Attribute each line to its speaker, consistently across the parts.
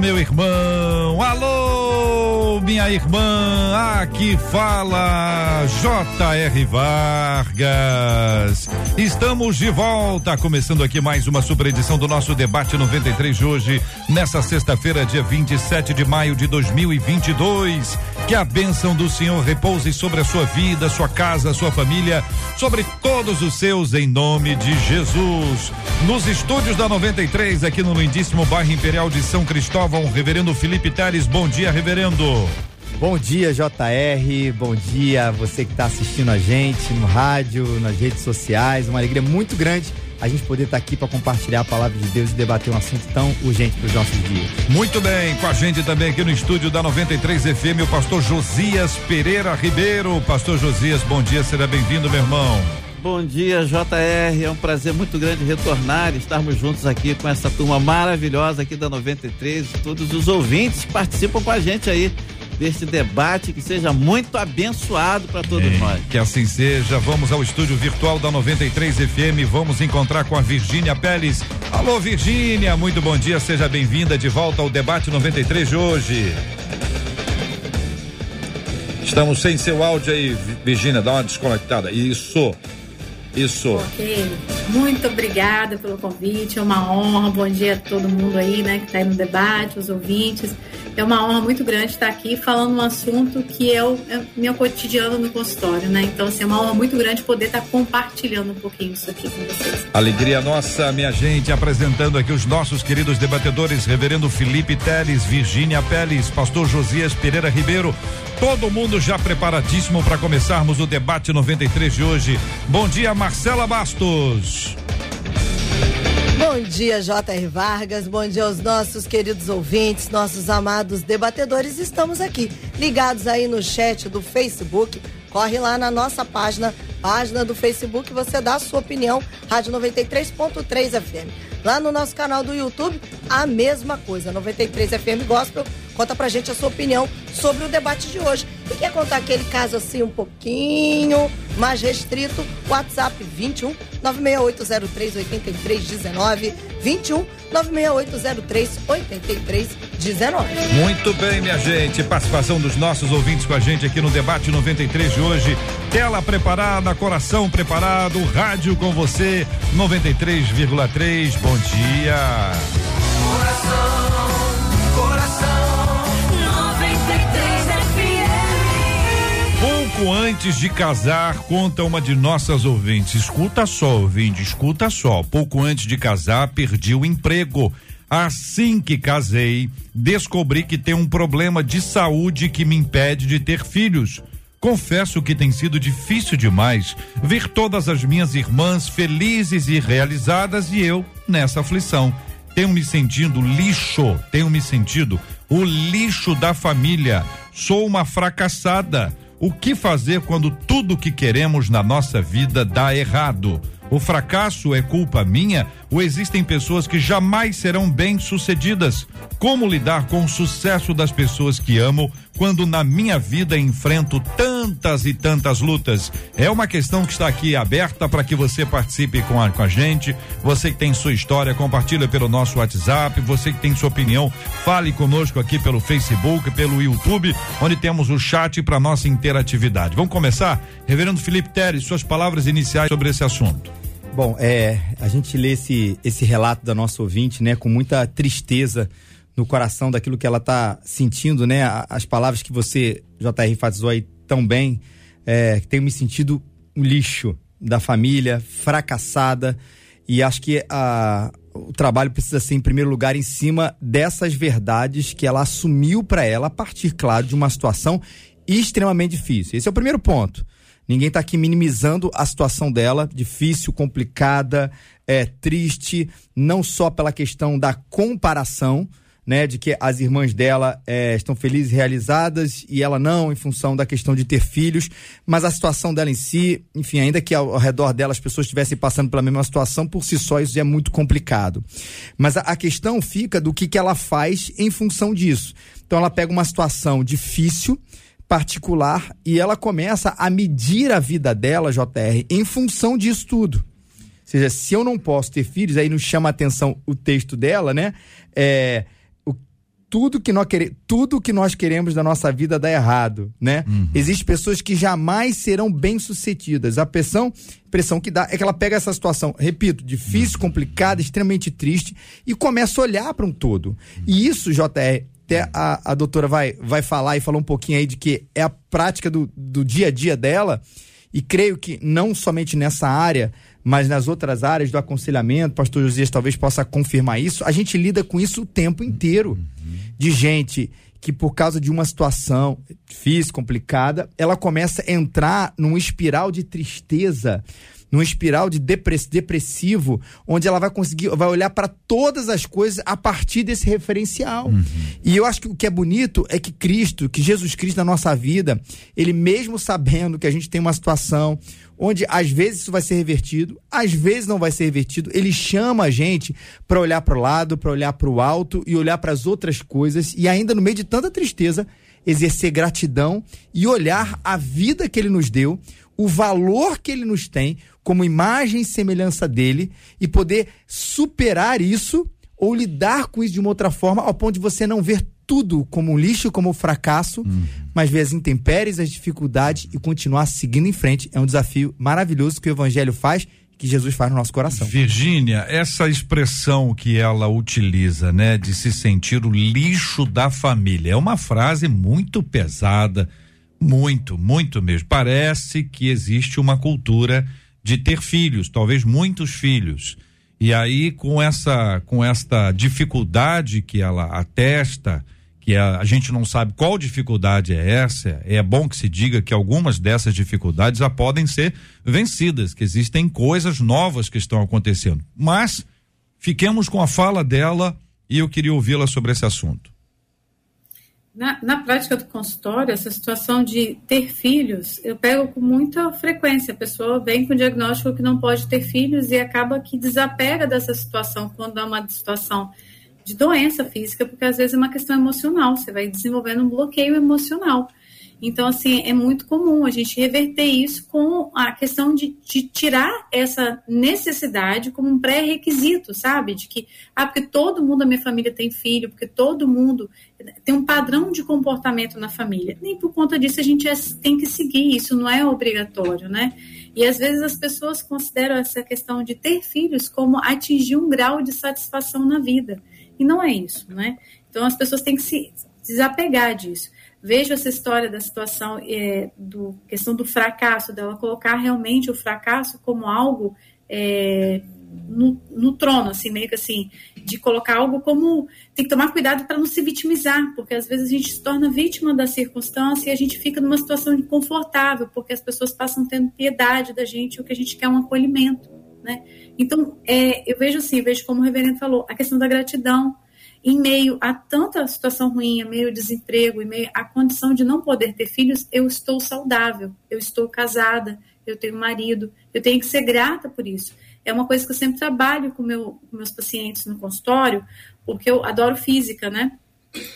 Speaker 1: meu irmão. Alô, minha irmã. Aqui fala J.R. Vargas. Estamos de volta, começando aqui mais uma super edição do nosso debate 93 de hoje, nessa sexta-feira, dia 27 de maio de 2022. Que a bênção do Senhor repouse sobre a sua vida, sua casa, sua família, sobre todos os seus, em nome de Jesus. Nos estúdios da 93, aqui no lindíssimo bairro Imperial de São Cristóvão, Reverendo Felipe Teles. Bom dia, Reverendo.
Speaker 2: Bom dia, JR. Bom dia você que está assistindo a gente no rádio, nas redes sociais. Uma alegria muito grande a gente poder estar tá aqui para compartilhar a palavra de Deus e debater um assunto tão urgente para os nossos dias.
Speaker 1: Muito bem, com a gente também aqui no estúdio da 93 FM, o pastor Josias Pereira Ribeiro. Pastor Josias, bom dia, seja bem-vindo, meu irmão.
Speaker 3: Bom dia, JR. É um prazer muito grande retornar e estarmos juntos aqui com essa turma maravilhosa aqui da 93, todos os ouvintes que participam com a gente aí deste debate que seja muito abençoado para todos
Speaker 1: Bem,
Speaker 3: nós.
Speaker 1: Que assim seja. Vamos ao estúdio virtual da 93 FM. Vamos encontrar com a Virgínia Pérez. Alô, Virgínia, muito bom dia. Seja bem-vinda de volta ao debate 93 de hoje. Estamos sem seu áudio aí, Virgínia, dá uma desconectada. Isso. Isso.
Speaker 4: Ok. Muito obrigada pelo convite. É uma honra. Bom dia a todo mundo aí, né, que está aí no debate, os ouvintes. É uma honra muito grande estar aqui falando um assunto que é o é meu cotidiano no consultório, né? Então, assim, é uma honra muito grande poder estar compartilhando um pouquinho isso aqui com vocês.
Speaker 1: Alegria nossa, minha gente, apresentando aqui os nossos queridos debatedores, Reverendo Felipe Teles, Virgínia Peles, Pastor Josias Pereira Ribeiro. Todo mundo já preparadíssimo para começarmos o debate 93 de hoje. Bom dia, Marcela Bastos.
Speaker 5: Bom dia, J.R. Vargas. Bom dia aos nossos queridos ouvintes, nossos amados debatedores. Estamos aqui, ligados aí no chat do Facebook. Corre lá na nossa página, página do Facebook, você dá a sua opinião, Rádio 93.3 FM. Lá no nosso canal do YouTube, a mesma coisa, 93 FM Gospel. Conta pra gente a sua opinião sobre o debate de hoje. E quer contar aquele caso assim um pouquinho mais restrito? WhatsApp 21 96803 8319 21 96803 8319.
Speaker 1: Muito bem, minha gente. Participação dos nossos ouvintes com a gente aqui no debate 93 de hoje. Tela preparada, coração preparado, rádio com você 93,3. Bom dia.
Speaker 6: Coração, coração,
Speaker 1: Pouco antes de casar, conta uma de nossas ouvintes. Escuta só, ouvinte, escuta só. Pouco antes de casar, perdi o emprego. Assim que casei, descobri que tenho um problema de saúde que me impede de ter filhos. Confesso que tem sido difícil demais ver todas as minhas irmãs felizes e realizadas e eu nessa aflição. Tenho me sentindo lixo, tenho me sentido o lixo da família. Sou uma fracassada. O que fazer quando tudo que queremos na nossa vida dá errado? O fracasso é culpa minha ou existem pessoas que jamais serão bem-sucedidas? Como lidar com o sucesso das pessoas que amo quando na minha vida enfrento tantas e tantas lutas? É uma questão que está aqui aberta para que você participe com a, com a gente. Você que tem sua história, compartilha pelo nosso WhatsApp. Você que tem sua opinião, fale conosco aqui pelo Facebook, pelo YouTube, onde temos o chat para nossa interatividade. Vamos começar? Reverendo Felipe Teres, suas palavras iniciais sobre esse assunto.
Speaker 2: Bom, é, a gente lê esse, esse relato da nossa ouvinte, né, com muita tristeza no coração daquilo que ela está sentindo, né? As palavras que você, JR, enfatizou aí tão bem, é, que tenho me sentido um lixo da família, fracassada, e acho que a, o trabalho precisa ser, em primeiro lugar, em cima dessas verdades que ela assumiu para ela, a partir, claro, de uma situação extremamente difícil. Esse é o primeiro ponto. Ninguém está aqui minimizando a situação dela, difícil, complicada, é triste, não só pela questão da comparação, né, de que as irmãs dela é, estão felizes, realizadas e ela não, em função da questão de ter filhos, mas a situação dela em si, enfim, ainda que ao, ao redor dela as pessoas estivessem passando pela mesma situação, por si só isso é muito complicado. Mas a, a questão fica do que, que ela faz em função disso. Então ela pega uma situação difícil, particular, e ela começa a medir a vida dela, JR, em função disso tudo. Ou seja, se eu não posso ter filhos, aí nos chama a atenção o texto dela, né? É, tudo que nós queremos, tudo que nós queremos da nossa vida dá errado, né? Uhum. Existem pessoas que jamais serão bem-sucedidas. A pressão, pressão que dá é que ela pega essa situação, repito, difícil, uhum. complicada, extremamente triste e começa a olhar para um todo. E isso, JR, até a, a doutora vai, vai falar e falar um pouquinho aí de que é a prática do, do dia a dia dela, e creio que não somente nessa área, mas nas outras áreas do aconselhamento, pastor Josias talvez possa confirmar isso, a gente lida com isso o tempo inteiro. De gente que por causa de uma situação difícil, complicada, ela começa a entrar num espiral de tristeza, num espiral de depressivo, onde ela vai conseguir, vai olhar para todas as coisas a partir desse referencial. Uhum. E eu acho que o que é bonito é que Cristo, que Jesus Cristo na nossa vida, ele mesmo sabendo que a gente tem uma situação onde às vezes isso vai ser revertido, às vezes não vai ser revertido, ele chama a gente para olhar para o lado, para olhar para o alto e olhar para as outras coisas e ainda no meio de tanta tristeza, exercer gratidão e olhar a vida que ele nos deu, o valor que ele nos tem como imagem e semelhança dele e poder superar isso ou lidar com isso de uma outra forma ao ponto de você não ver tudo como um lixo, como fracasso, uhum. mas ver as intempéries, as dificuldades e continuar seguindo em frente. É um desafio maravilhoso que o evangelho faz que Jesus faz no nosso coração.
Speaker 1: Virgínia, essa expressão que ela utiliza, né, de se sentir o lixo da família, é uma frase muito pesada, muito, muito mesmo. Parece que existe uma cultura de ter filhos, talvez muitos filhos. E aí com essa com esta dificuldade que ela atesta, que a, a, gente não sabe qual dificuldade é essa, é bom que se diga que algumas dessas dificuldades já podem ser vencidas, que existem coisas novas que estão acontecendo. Mas fiquemos com a fala dela e eu queria ouvi-la sobre esse assunto.
Speaker 4: Na, na, prática do consultório, essa situação de ter filhos, eu pego com muita frequência. A pessoa vem com o diagnóstico que não pode ter filhos e acaba que desapega dessa situação quando é uma situação de doença física, porque às vezes é uma questão emocional. Você vai desenvolvendo um bloqueio emocional. Então, assim, é muito comum a gente reverter isso com a questão de, de tirar essa necessidade como um pré-requisito, sabe? De que, ah, porque todo mundo da minha família tem filho, porque todo mundo tem um padrão de comportamento na família. Nem por conta disso a gente é, tem que seguir, isso não é obrigatório, né? E às vezes as pessoas consideram essa questão de ter filhos como atingir um grau de satisfação na vida. E não é isso, né? Então as pessoas têm que se desapegar disso vejo essa história da situação, é, do questão do fracasso, dela colocar realmente o fracasso como algo é, no, no, trono, assim, meio que assim, de colocar algo como. Tem que tomar cuidado para não se vitimizar, porque às vezes a gente se torna vítima da circunstância e a gente fica numa situação inconfortável, porque as pessoas passam tendo piedade da gente, o que a gente quer é um acolhimento, né? Então, é, eu vejo assim, vejo como o reverendo falou, a questão da gratidão em meio a tanta situação ruim, em meio ao desemprego, em meio à condição de não poder ter filhos, eu estou saudável, eu estou casada, eu tenho marido, eu tenho que ser grata por isso. É uma coisa que eu sempre trabalho com, meu, com meus pacientes no consultório, porque eu adoro física, né?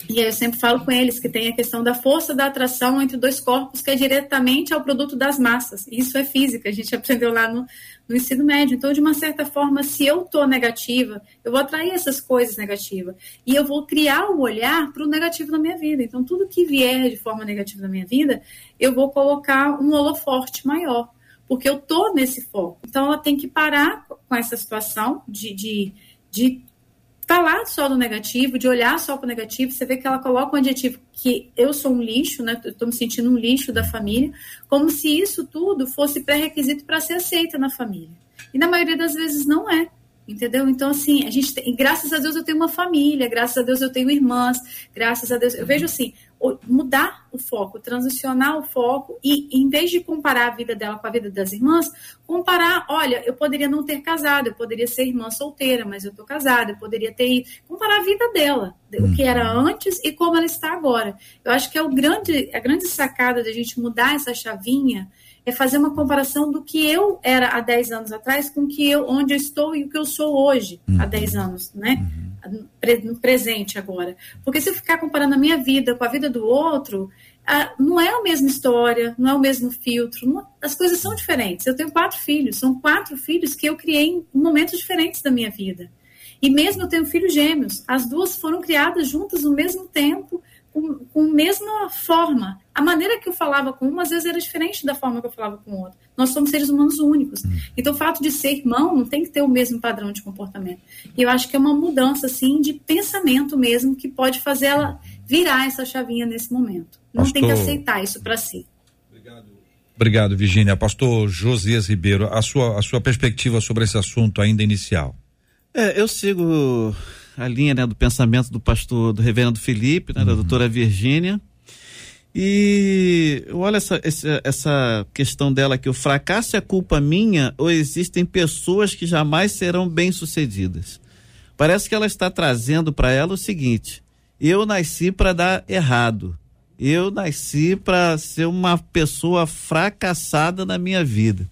Speaker 4: E eu sempre falo com eles que tem a questão da força da atração entre dois corpos, que é diretamente ao produto das massas. Isso é física, a gente aprendeu lá no, no ensino médio. Então, de uma certa forma, se eu estou negativa, eu vou atrair essas coisas negativas. E eu vou criar um olhar para o negativo na minha vida. Então, tudo que vier de forma negativa na minha vida, eu vou colocar um holoforte maior. Porque eu estou nesse foco. Então, ela tem que parar com essa situação de, de, de falar só do negativo, de olhar só para o negativo, você vê que ela coloca um adjetivo que eu sou um lixo, né? Estou me sentindo um lixo da família, como se isso tudo fosse pré-requisito para ser aceita na família. E na maioria das vezes não é. Entendeu? Então, assim, a gente tem, graças a Deus eu tenho uma família, graças a Deus eu tenho irmãs, graças a Deus. Eu vejo assim, mudar o foco, transicionar o foco e, em vez de comparar a vida dela com a vida das irmãs, comparar, olha, eu poderia não ter casado, eu poderia ser irmã solteira, mas eu tô casada, eu poderia ter comparar a vida dela, o que era uhum. antes e como ela está agora. Eu acho que é o grande, a grande sacada da gente mudar essa chavinha é fazer uma comparação do que eu era há 10 anos atrás com que eu, onde eu estou e o que eu sou hoje, uhum. há 10 anos, né? Uhum. No presente agora. Porque se eu ficar comparando a minha vida com a vida do outro, não é a mesma história, não é o mesmo filtro, não, as coisas são diferentes. Eu tenho quatro filhos, são quatro filhos que eu criei em momentos diferentes da minha vida. E mesmo eu tenho filhos gêmeos, as duas foram criadas juntas no mesmo tempo, com, com a mesma forma. A maneira que eu falava com uma, às vezes, era diferente da forma que eu falava com outra. Nós somos seres humanos únicos. Hum. Então, o fato de ser irmão não tem que ter o mesmo padrão de comportamento. E eu acho que é uma mudança, assim, de pensamento mesmo, que pode fazer ela virar essa chavinha nesse momento. Não Pastor... tem que aceitar isso para si.
Speaker 1: Obrigado. Obrigado, Virginia. Pastor Josias Ribeiro, a sua, a sua perspectiva sobre esse assunto ainda inicial.
Speaker 3: É, eu sigo a linha né, do pensamento do pastor, do reverendo Felipe, né, uhum. da doutora Virgínia. E olha essa, essa, essa questão dela que o fracasso é culpa minha ou existem pessoas que jamais serão bem-sucedidas? Parece que ela está trazendo para ela o seguinte: eu nasci para dar errado. Eu nasci para ser uma pessoa fracassada na minha vida.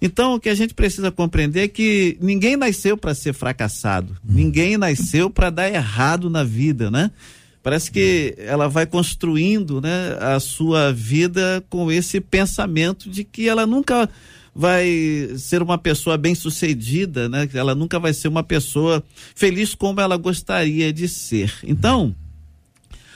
Speaker 3: Então, o que a gente precisa compreender é que ninguém nasceu para ser fracassado, hum. ninguém nasceu para dar errado na vida, né? Parece que ela vai construindo né, a sua vida com esse pensamento de que ela nunca vai ser uma pessoa bem sucedida, né? Ela nunca vai ser uma pessoa feliz como ela gostaria de ser. Então,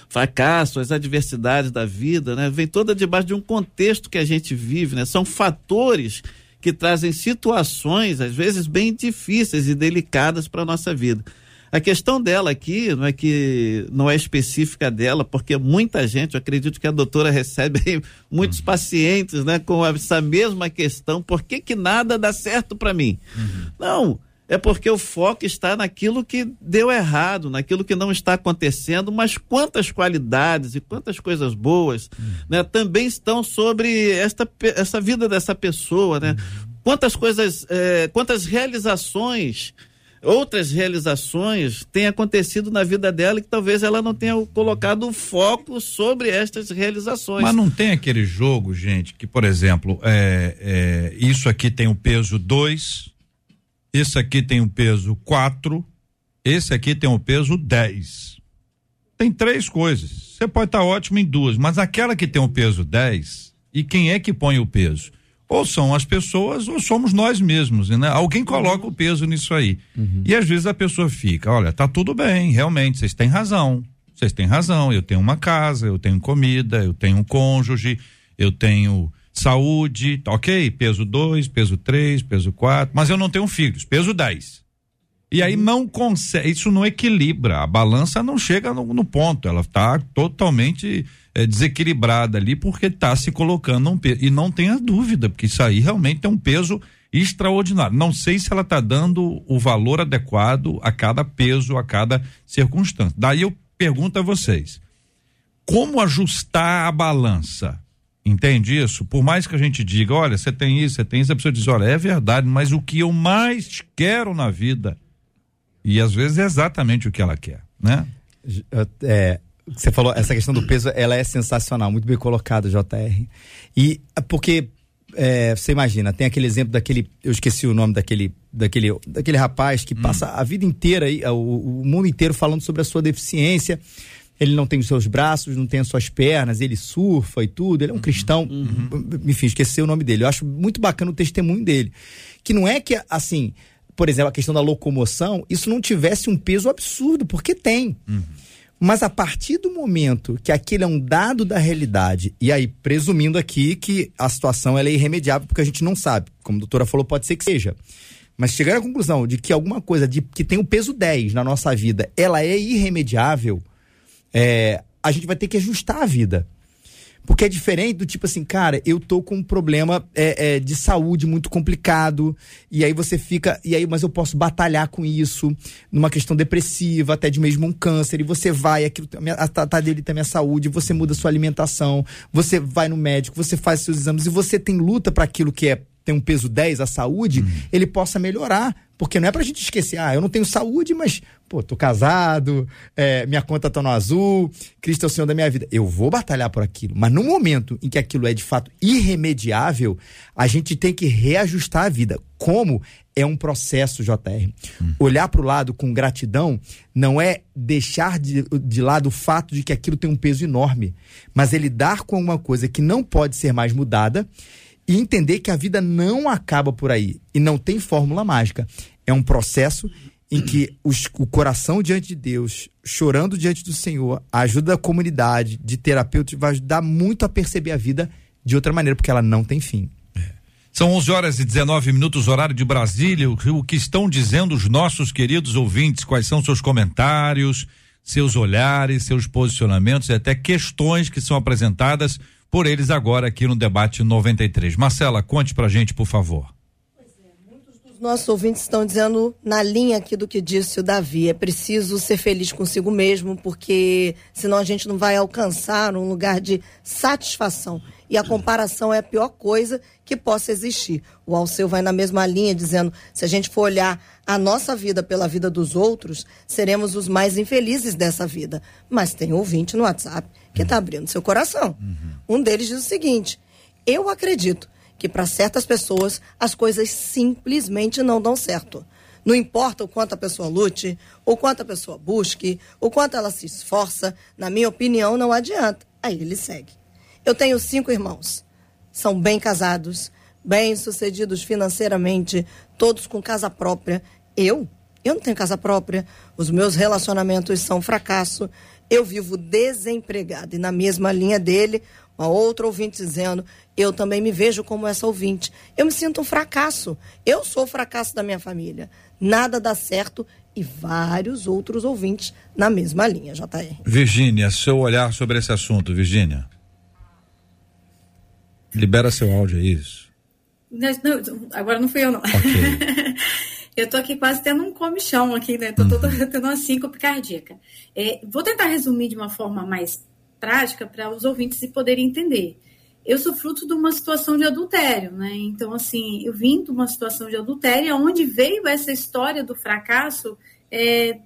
Speaker 3: fracasso, as adversidades da vida, né? Vem toda debaixo de um contexto que a gente vive, né? São fatores que trazem situações, às vezes, bem difíceis e delicadas para a nossa vida. A questão dela aqui não é que não é específica dela, porque muita gente, eu acredito que a doutora recebe muitos uhum. pacientes, né, com essa mesma questão, por que que nada dá certo para mim? Uhum. Não, é porque o foco está naquilo que deu errado, naquilo que não está acontecendo, mas quantas qualidades e quantas coisas boas uhum. né, também estão sobre esta, essa vida dessa pessoa, né? Uhum. Quantas coisas, é, quantas realizações, outras realizações têm acontecido na vida dela que talvez ela não tenha colocado foco sobre estas realizações.
Speaker 1: Mas não tem aquele jogo, gente, que, por exemplo, é, é, isso aqui tem o peso 2 esse aqui tem um peso 4, esse aqui tem um peso 10. Tem três coisas. Você pode estar tá ótimo em duas, mas aquela que tem o um peso 10, e quem é que põe o peso? Ou são as pessoas ou somos nós mesmos, né? Alguém coloca o peso nisso aí. Uhum. E às vezes a pessoa fica, olha, tá tudo bem, realmente, vocês têm razão. Vocês têm razão, eu tenho uma casa, eu tenho comida, eu tenho um cônjuge, eu tenho saúde, tá ok? Peso 2, peso 3, peso 4, mas eu não tenho filhos, peso 10. E aí não consegue, isso não equilibra, a balança não chega no, no ponto, ela está totalmente é, desequilibrada ali porque está se colocando um peso. E não tenha dúvida, porque isso aí realmente é um peso extraordinário. Não sei se ela está dando o valor adequado a cada peso, a cada circunstância. Daí eu pergunto a vocês: como ajustar a balança? Entende isso? Por mais que a gente diga, olha, você tem isso, você tem isso, a pessoa diz, olha, é verdade, mas o que eu mais quero na vida, e às vezes é exatamente o que ela quer, né?
Speaker 2: É, você falou, essa questão do peso, ela é sensacional, muito bem colocado, JR. E porque é, você imagina, tem aquele exemplo daquele, eu esqueci o nome daquele, daquele, daquele rapaz que hum. passa a vida inteira, o, o mundo inteiro falando sobre a sua deficiência ele não tem os seus braços, não tem as suas pernas, ele surfa e tudo, ele é um uhum, cristão, uhum. enfim, esqueci o nome dele. Eu acho muito bacana o testemunho dele. Que não é que, assim, por exemplo, a questão da locomoção, isso não tivesse um peso absurdo, porque tem. Uhum. Mas a partir do momento que aquele é um dado da realidade, e aí presumindo aqui que a situação é irremediável, porque a gente não sabe, como a doutora falou, pode ser que seja. Mas chegar à conclusão de que alguma coisa de, que tem o peso 10 na nossa vida, ela é irremediável, é, a gente vai ter que ajustar a vida. Porque é diferente do tipo assim, cara, eu tô com um problema é, é, de saúde muito complicado, e aí você fica, e aí, mas eu posso batalhar com isso, numa questão depressiva, até de mesmo um câncer, e você vai, aquilo, a, tá dele também a saúde, você muda sua alimentação, você vai no médico, você faz seus exames, e você tem luta para aquilo que é tem um peso 10, a saúde,
Speaker 1: Uhum.
Speaker 2: ele possa melhorar. Porque não é pra gente esquecer, ah, eu não tenho saúde, mas, pô, tô casado, é, minha conta tá no azul, Cristo é o Senhor da minha vida. Eu vou batalhar por aquilo. Mas no momento em que aquilo é de fato irremediável, a gente tem que reajustar a vida. Como é um processo, JR. Olhar para o lado com gratidão não é deixar de, de lado o fato de que aquilo tem um peso enorme, mas é lidar com uma coisa que não pode ser mais mudada e entender que a vida não acaba por aí e não tem fórmula mágica. É um processo em que os- o coração diante de Deus, chorando diante do Senhor, a ajuda da comunidade, de terapeuta, vai ajudar muito a perceber a vida de outra maneira, porque ela não tem fim.
Speaker 1: São 11 horas e 19 minutos, horário de Brasília. O, o que estão dizendo os nossos queridos ouvintes? Quais são seus comentários, seus olhares, seus posicionamentos e até questões que são apresentadas por eles agora aqui no debate 93. Marcela, conte pra gente, por favor.
Speaker 5: Os nossos ouvintes estão dizendo na linha aqui do que disse o Davi. É preciso ser feliz consigo mesmo, porque senão a gente não vai alcançar um lugar de satisfação. E a comparação é a pior coisa que possa existir. O Alceu vai na mesma linha, dizendo: se a gente for olhar a nossa vida pela vida dos outros, seremos os mais infelizes dessa vida. Mas tem ouvinte no WhatsApp que está abrindo seu coração. Um deles diz o seguinte: eu acredito que para certas pessoas as coisas simplesmente não dão certo. Não importa o quanto a pessoa lute, o quanto a pessoa busque, o quanto ela se esforça, na minha opinião, não adianta. Aí ele segue. Eu tenho cinco irmãos. São bem casados, bem sucedidos financeiramente, todos com casa própria. Eu? Eu não tenho casa própria. Os meus relacionamentos são fracasso. Eu vivo desempregada. E na mesma linha dele, uma outra ouvinte dizendo: Eu também me vejo como essa ouvinte. Eu me sinto um fracasso. Eu sou o fracasso da minha família. Nada dá certo. E vários outros ouvintes na mesma linha, JR.
Speaker 1: Virgínia, seu olhar sobre esse assunto, Virgínia. Libera seu áudio, é isso.
Speaker 4: Não, não, agora não fui eu, não.
Speaker 1: Ok.
Speaker 4: eu tô aqui quase tendo um comichão aqui, né? Tô, tô- tô tendo uma síncope cardíaca. É, vou tentar resumir de uma forma mais prática para os ouvintes poderem entender. Eu sou fruto de uma situação de adultério, né? Então, assim, eu vim de uma situação de adultério, onde veio essa história do fracasso é,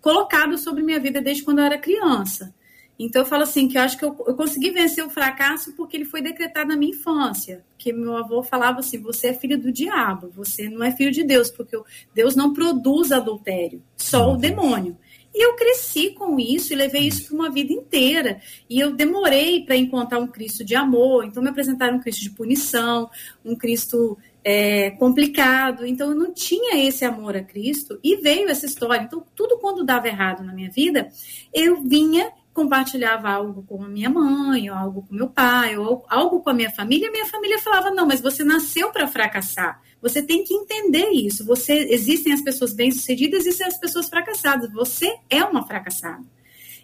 Speaker 4: colocado sobre minha vida desde quando eu era criança. Então eu falo assim que eu acho que eu, eu consegui vencer o fracasso porque ele foi decretado na minha infância. Que meu avô falava assim: você é filho do diabo, você não é filho de Deus, porque Deus não produz adultério, só o demônio. E eu cresci com isso e levei isso para uma vida inteira. E eu demorei para encontrar um Cristo de amor. Então me apresentaram um Cristo de punição, um Cristo é, complicado. Então eu não tinha esse amor a Cristo e veio essa história. Então tudo quando dava errado na minha vida, eu vinha compartilhava algo com a minha mãe, ou algo com meu pai, ou algo com a minha família, minha família falava: "Não, mas você nasceu para fracassar. Você tem que entender isso. Você existem as pessoas bem-sucedidas, existem as pessoas fracassadas. Você é uma fracassada."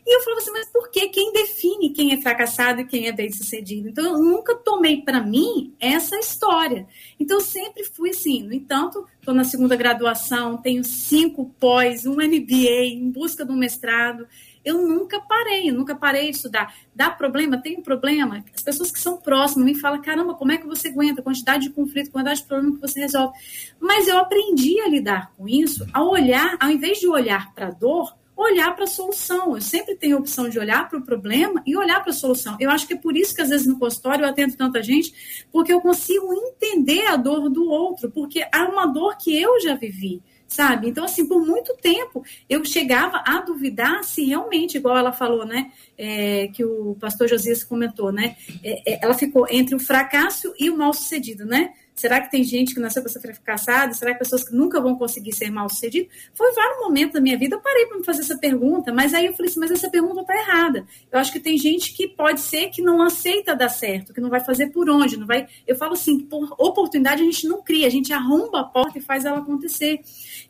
Speaker 4: E eu falava assim, mas por que? Quem define quem é fracassado e quem é bem-sucedido? Então, eu nunca tomei para mim essa história. Então, eu sempre fui assim. No entanto, estou na segunda graduação, tenho cinco pós, um MBA, em busca de um mestrado. Eu nunca parei, eu nunca parei de estudar. Dá problema? Tem um problema? As pessoas que são próximas me falam, caramba, como é que você aguenta? Quantidade de conflito, quantidade de problema que você resolve. Mas eu aprendi a lidar com isso, a olhar, ao invés de olhar para a dor, olhar para a solução. Eu sempre tenho a opção de olhar para o problema e olhar para a solução. Eu acho que é por isso que às vezes no consultório eu atendo tanta gente, porque eu consigo entender a dor do outro, porque há uma dor que eu já vivi. Sabe? Então, assim, por muito tempo eu chegava a duvidar se realmente, igual ela falou, né? é, que o pastor Josias comentou, né? é, é, ela ficou entre o fracasso e o mal sucedido, né? Será que tem gente que nasceu para ser fracassada? Será que pessoas que nunca vão conseguir ser mal sucedidas? Foi vários momentos da minha vida eu parei para me fazer essa pergunta, mas aí eu falei assim, mas essa pergunta está errada. Eu acho que tem gente que pode ser que não aceita dar certo, que não vai fazer por onde, não vai. Eu falo assim, por oportunidade a gente não cria, a gente arromba a porta e faz ela acontecer.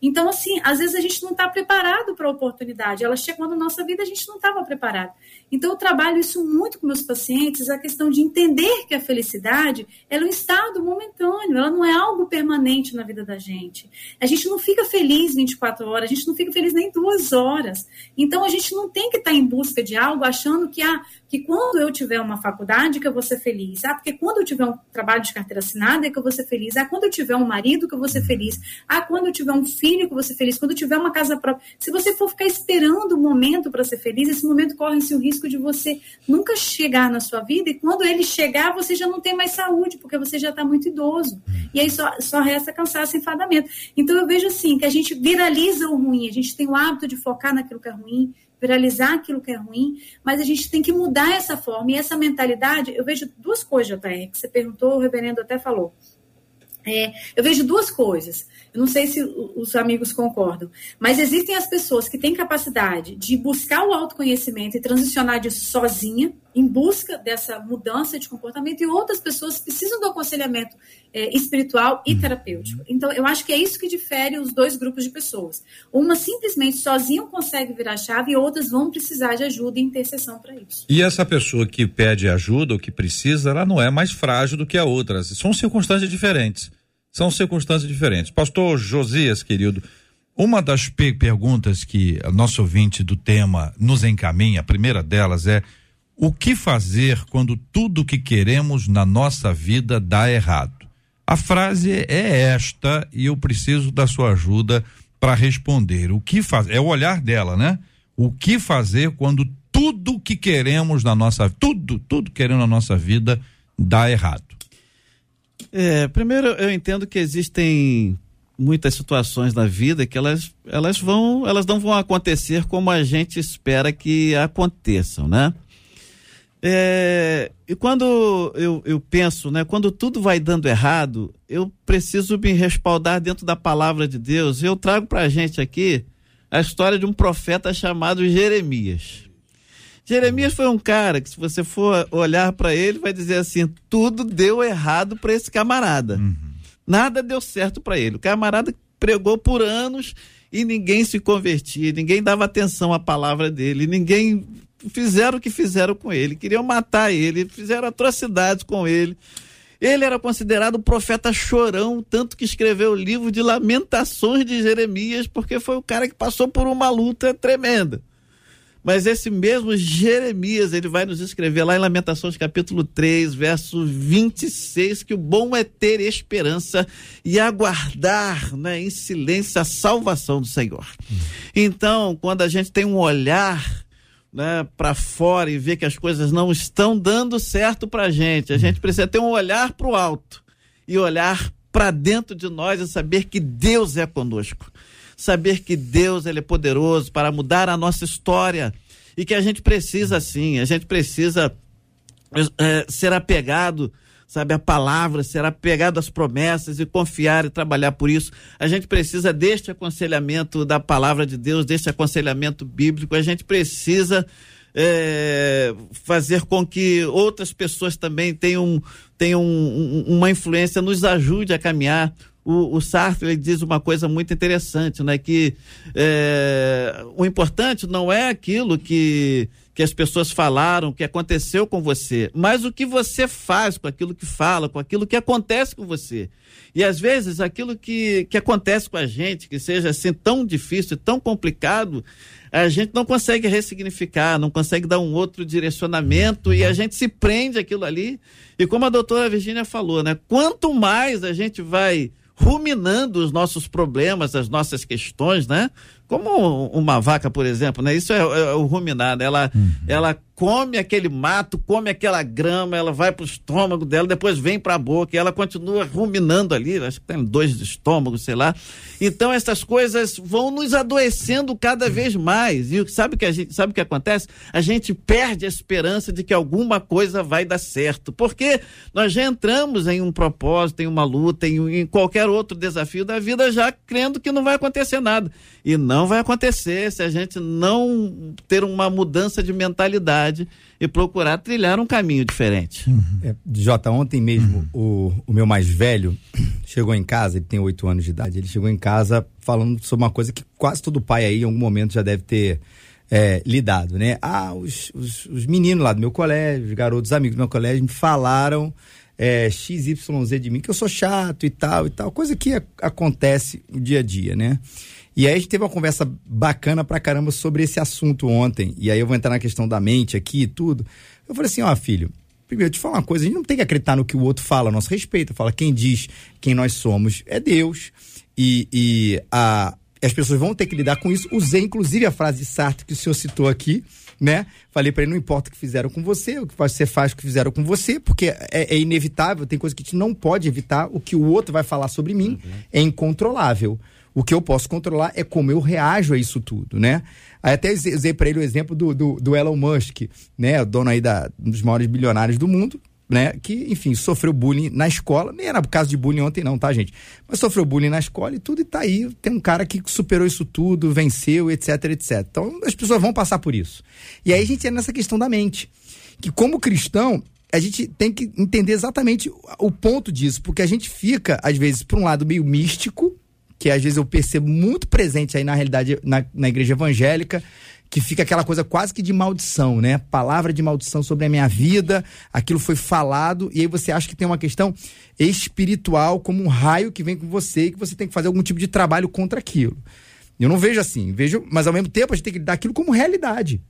Speaker 4: Então, assim, às vezes a gente não está preparado para a oportunidade. Ela chegou na nossa vida, a gente não estava preparado. Então, eu trabalho isso muito com meus pacientes, a questão de entender que a felicidade é um estado momentâneo, ela não é algo permanente na vida da gente. A gente não fica feliz 24 horas, a gente não fica feliz nem duas horas. Então, a gente não tem que estar em busca de algo achando que, ah, que quando eu tiver uma faculdade que eu vou ser feliz. Ah, porque quando eu tiver um trabalho de carteira assinada é que eu vou ser feliz. Ah, quando eu tiver um marido que eu vou ser feliz. Ah, quando eu tiver um filho que eu vou ser feliz. Quando eu tiver uma casa própria. Se você for ficar esperando o um momento para ser feliz, esse momento corre-se o risco de você nunca chegar na sua vida e quando ele chegar, você já não tem mais saúde, porque você já está muito idoso. E aí só, só resta cansaço e enfadamento. Então eu vejo assim, que a gente viraliza o ruim, a gente tem o hábito de focar naquilo que é ruim, viralizar aquilo que é ruim, mas a gente tem que mudar essa forma e essa mentalidade. Eu vejo duas coisas, JR, que você perguntou, o reverendo até falou. É, eu vejo duas coisas. Eu não sei se os amigos concordam, mas existem as pessoas que têm capacidade de buscar o autoconhecimento e transicionar disso sozinha, em busca dessa mudança de comportamento, e outras pessoas precisam do aconselhamento é, espiritual e terapêutico. Então, eu acho que é isso que difere os dois grupos de pessoas. Uma simplesmente sozinha consegue virar chave e outras vão precisar de ajuda e intercessão para isso.
Speaker 1: E essa pessoa que pede ajuda ou que precisa, ela não é mais frágil do que a outra. São circunstâncias diferentes. São circunstâncias diferentes. Pastor Josias, querido, uma das perguntas que o nosso ouvinte do tema nos encaminha, a primeira delas é o que fazer quando tudo que queremos na nossa vida dá errado? A frase é esta e eu preciso da sua ajuda para responder. O que fazer? É o olhar dela, né? O que fazer quando tudo que queremos na nossa tudo, tudo queremos na nossa vida dá errado?
Speaker 3: É, primeiro eu entendo que existem muitas situações na vida que elas, elas vão, elas não vão acontecer como a gente espera que aconteçam, né? É, e quando eu, eu penso, né, quando tudo vai dando errado, eu preciso me respaldar dentro da palavra de Deus. Eu trago para a gente aqui a história de um profeta chamado Jeremias. Jeremias foi um cara que, se você for olhar para ele, vai dizer assim: tudo deu errado para esse camarada. Uhum. Nada deu certo para ele. O camarada pregou por anos e ninguém se convertia, ninguém dava atenção à palavra dele, ninguém fizeram o que fizeram com ele, queriam matar ele, fizeram atrocidades com ele. Ele era considerado o profeta chorão, tanto que escreveu o livro de lamentações de Jeremias, porque foi o cara que passou por uma luta tremenda. Mas esse mesmo Jeremias, ele vai nos escrever lá em Lamentações capítulo 3, verso 26, que o bom é ter esperança e aguardar né, em silêncio a salvação do Senhor. Então, quando a gente tem um olhar né, para fora e vê que as coisas não estão dando certo para a gente, a gente precisa ter um olhar para o alto e olhar para dentro de nós e saber que Deus é conosco saber que Deus ele é poderoso para mudar a nossa história e que a gente precisa sim, a gente precisa é, ser apegado sabe, a palavra, ser apegado às promessas e confiar e trabalhar por isso. A gente precisa deste aconselhamento da palavra de Deus, deste aconselhamento bíblico, a gente precisa é, fazer com que outras pessoas também tenham, tenham um, uma influência, nos ajude a caminhar o, o Sartre ele diz uma coisa muito interessante, né? Que é, o importante não é aquilo que, que as pessoas falaram, que aconteceu com você, mas o que você faz com aquilo que fala, com aquilo que acontece com você. E às vezes aquilo que, que acontece com a gente, que seja assim tão difícil, tão complicado, a gente não consegue ressignificar, não consegue dar um outro direcionamento e a gente se prende aquilo ali. E como a doutora Virginia falou, né? Quanto mais a gente vai ruminando os nossos problemas, as nossas questões, né? Como uma vaca, por exemplo, né? Isso é, é o ruminar, né? Ela, uhum. ela come aquele mato, come aquela grama, ela vai pro estômago dela, depois vem para a boca e ela continua ruminando ali, acho que tem dois estômagos, sei lá. Então essas coisas vão nos adoecendo cada vez mais. E sabe que a gente, sabe o que acontece? A gente perde a esperança de que alguma coisa vai dar certo, porque nós já entramos em um propósito, em uma luta, em, em qualquer outro desafio da vida já crendo que não vai acontecer nada. E não vai acontecer se a gente não ter uma mudança de mentalidade e procurar trilhar um caminho diferente.
Speaker 2: É, Jota, ontem mesmo o, o meu mais velho chegou em casa, ele tem oito anos de idade, ele chegou em casa falando sobre uma coisa que quase todo pai aí em algum momento já deve ter é, lidado, né? Ah, os, os, os meninos lá do meu colégio, os garotos amigos do meu colégio me falaram é, XYZ de mim, que eu sou chato e tal e tal, coisa que a- acontece no dia a dia, né? E aí a gente teve uma conversa bacana pra caramba sobre esse assunto ontem. E aí eu vou entrar na questão da mente aqui e tudo. Eu falei assim, ó, filho, primeiro, te falar uma coisa, a gente não tem que acreditar no que o outro fala a nosso respeito. Fala, quem diz quem nós somos é Deus. E, e a, as pessoas vão ter que lidar com isso. Usei, inclusive, a frase de Sartre que o senhor citou aqui, né? Falei pra ele, não importa o que fizeram com você, o que você faz o que fizeram com você, porque é, é inevitável, tem coisa que a gente não pode evitar. O que o outro vai falar sobre mim é incontrolável. O que eu posso controlar é como eu reajo a isso tudo, né? Aí até usei- para ele o exemplo do, do, do Elon Musk, né? O dono aí da, um dos maiores bilionários do mundo, né? Que, enfim, sofreu bullying na escola. Nem era por causa de bullying ontem, não, tá, gente? Mas sofreu bullying na escola e tudo, e tá aí. Tem um cara que superou isso tudo, venceu, etc, etc. Então, as pessoas vão passar por isso. E aí a gente é nessa questão da mente. Que como cristão, a gente tem que entender exatamente o ponto disso, porque a gente fica, às vezes, por um lado meio místico, que às vezes eu percebo muito presente aí na realidade na, na igreja evangélica, que fica aquela coisa quase que de maldição, né? Palavra de maldição sobre a minha vida, aquilo foi falado, e aí você acha que tem uma questão espiritual, como um raio que vem com você e que você tem que fazer algum tipo de trabalho contra aquilo. Eu não vejo assim, vejo, mas ao mesmo tempo a gente tem que dar aquilo como realidade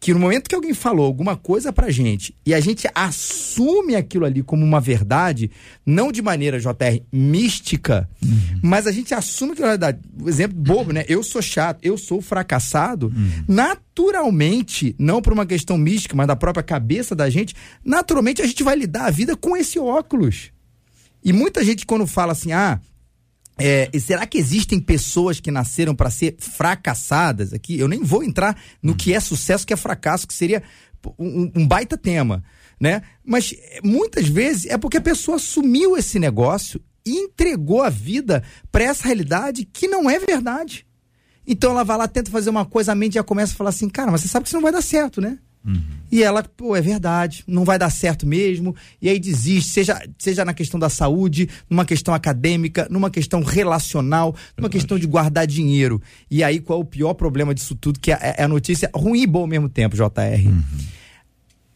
Speaker 2: que no momento que alguém falou alguma coisa pra gente e a gente assume aquilo ali como uma verdade, não de maneira JR mística, mas a gente assume que é verdade. Exemplo bobo, né? Eu sou chato, eu sou fracassado, naturalmente, não por uma questão mística, mas da própria cabeça da gente, naturalmente a gente vai lidar a vida com esse óculos. E muita gente quando fala assim: "Ah, é, será que existem pessoas que nasceram para ser fracassadas aqui? Eu nem vou entrar no que é sucesso, que é fracasso, que seria um, um baita tema, né? Mas é, muitas vezes é porque a pessoa assumiu esse negócio e entregou a vida para essa realidade que não é verdade. Então ela vai lá, tenta fazer uma coisa, a mente já começa a falar assim, cara, mas você sabe que isso não vai dar certo, né? E ela, pô, é verdade, não vai dar certo mesmo. E aí desiste, seja, seja na questão da saúde, numa questão acadêmica, numa questão relacional, numa questão de guardar dinheiro. E aí, qual é o pior problema disso tudo? Que é, é a notícia ruim e boa ao mesmo tempo, JR.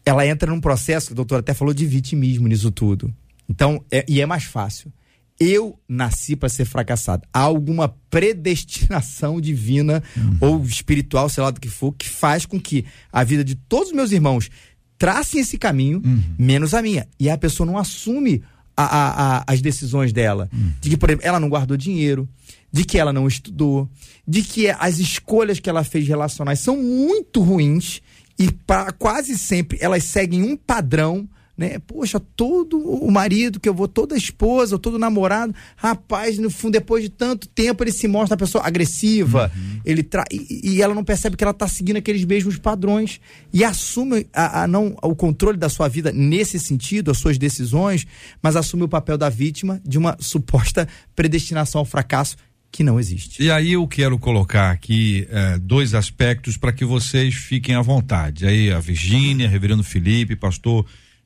Speaker 2: Ela entra num processo, o doutor até falou de vitimismo nisso tudo. Então, é- e é mais fácil. Eu nasci para ser fracassado. Há alguma predestinação divina ou espiritual, sei lá do que for, que faz com que a vida de todos os meus irmãos tracem esse caminho, menos a minha. E a pessoa não assume a- a- a- as decisões dela. De que, por exemplo, ela não guardou dinheiro, de que ela não estudou, de que as escolhas que ela fez relacionais são muito ruins e pra, quase sempre elas seguem um padrão né? Poxa, todo o marido que eu vou, toda a esposa, todo namorado, rapaz, no fundo, depois de tanto tempo, ele se mostra uma pessoa agressiva, ele tra... e, e ela não percebe que ela está seguindo aqueles mesmos padrões e assume a, a não, o controle da sua vida nesse sentido, as suas decisões, mas assume o papel da vítima de uma suposta predestinação ao fracasso que não existe.
Speaker 1: E aí eu quero colocar aqui eh, dois aspectos para que vocês fiquem à vontade. Aí a Virgínia, Reverendo Felipe, Pastor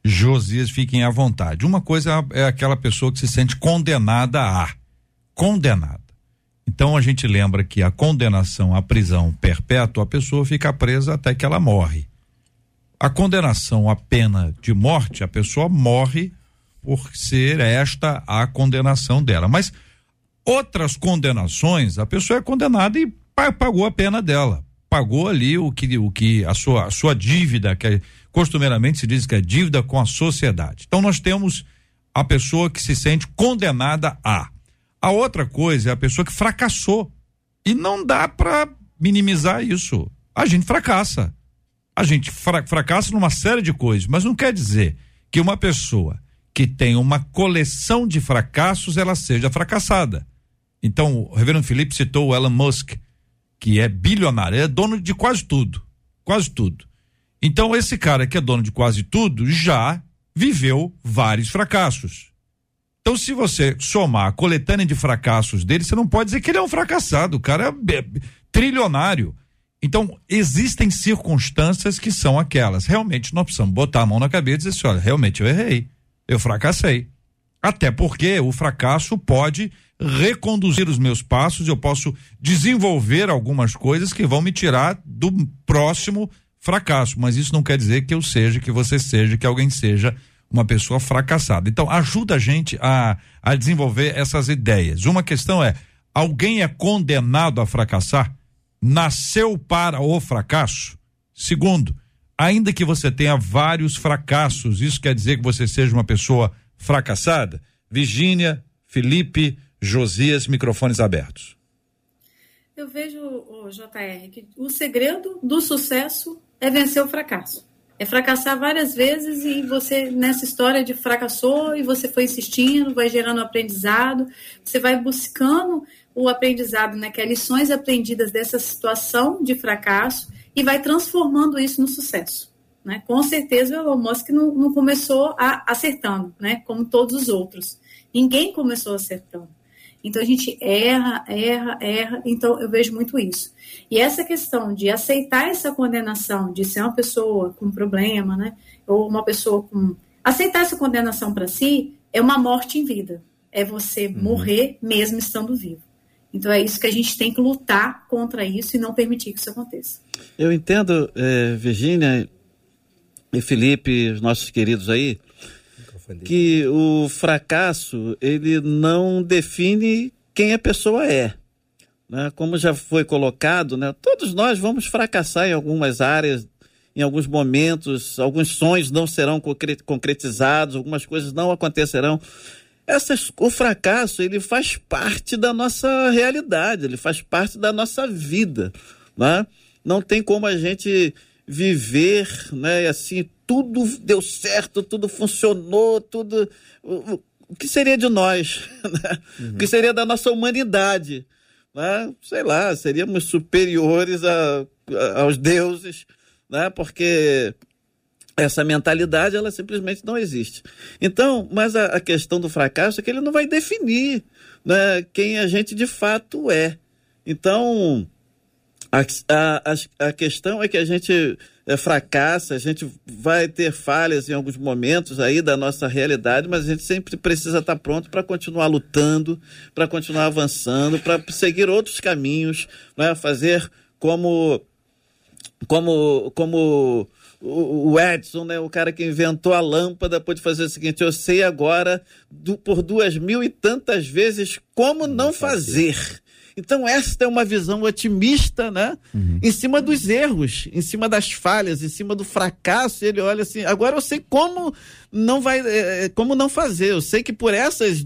Speaker 1: Josias, fiquem à vontade. Uma coisa é aquela pessoa que se sente condenada a, condenada. Então a gente lembra que a condenação à prisão perpétua, a pessoa fica presa até que ela morre. A condenação à pena de morte, a pessoa morre por ser esta a condenação dela. Mas outras condenações, a pessoa é condenada e pa- pagou a pena dela. Pagou ali o que, o que a sua, a sua dívida, que costumeiramente se diz que é dívida com a sociedade. Então nós temos a pessoa que se sente condenada a. A outra coisa é a pessoa que fracassou. E não dá para minimizar isso. A gente fracassa. A gente fra fracassa numa série de coisas, mas não quer dizer que uma pessoa que tem uma coleção de fracassos ela seja fracassada. Então, o reverendo Felipe citou o Elon Musk, que é bilionário, é dono de quase tudo. Quase tudo. Então, esse cara que é dono de quase tudo já viveu vários fracassos. Então, se você somar a coletânea de fracassos dele, você não pode dizer que ele é um fracassado. O cara é trilionário. Então, existem circunstâncias que são aquelas. Realmente, nós precisamos botar a mão na cabeça e dizer assim: olha, realmente eu errei. Eu fracassei. Até porque o fracasso pode reconduzir os meus passos, eu posso desenvolver algumas coisas que vão me tirar do próximo fracasso, mas isso não quer dizer que eu seja, que você seja, que alguém seja uma pessoa fracassada. Então, ajuda a gente a, a desenvolver essas ideias. Uma questão é: alguém é condenado a fracassar? Nasceu para o fracasso? Segundo, ainda que você tenha vários fracassos, isso quer dizer que você seja uma pessoa fracassada? Virgínia, Felipe, Josias, microfones abertos.
Speaker 4: Eu vejo, o JR, que o segredo do sucesso é vencer o fracasso. É fracassar várias vezes e você, nessa história de fracassou e você foi insistindo, vai gerando aprendizado, você vai buscando o aprendizado, né, que é lições aprendidas dessa situação de fracasso e vai transformando isso no sucesso. Né? Com certeza o Elon Musk não, não começou a, acertando, né, como todos os outros. Ninguém começou acertando. Então a gente erra, erra, erra. Então eu vejo muito isso. E essa questão de aceitar essa condenação, de ser uma pessoa com problema, né? Ou uma pessoa com. Aceitar essa condenação para si é uma morte em vida. É você uhum. morrer mesmo estando vivo. Então é isso que a gente tem que lutar contra isso e não permitir que isso aconteça.
Speaker 3: Eu entendo, é, Virgínia e Felipe, os nossos queridos aí, que o fracasso ele não define quem a pessoa é. Né? Como já foi colocado, né? todos nós vamos fracassar em algumas áreas, em alguns momentos, alguns sonhos não serão concretizados, algumas coisas não acontecerão. Essas, o fracasso ele faz parte da nossa realidade, ele faz parte da nossa vida. Né? Não tem como a gente viver né, assim tudo deu certo, tudo funcionou, tudo. O, que seria de nós? Né? Uhum. O que seria da nossa humanidade? Né? Sei lá, seríamos superiores a, a, aos deuses, né? porque essa mentalidade ela simplesmente não existe. Então, mas a, a, questão do fracasso é que ele não vai definir né, quem a gente de fato é. Então, a, a, a questão é que a gente é, fracassa, a gente vai ter falhas em alguns momentos aí da nossa realidade, mas a gente sempre precisa estar pronto para continuar lutando, para continuar avançando, para seguir outros caminhos, né? fazer como como como o Edson, né, o cara que inventou a lâmpada, pôde fazer o seguinte: eu sei agora do, por duas mil e tantas vezes como não fazer. Então, esta é uma visão otimista, né? Uhum. Em cima dos erros, em cima das falhas, em cima do fracasso. Ele olha assim: agora eu sei como não vai, é, como não fazer. Eu sei que por essas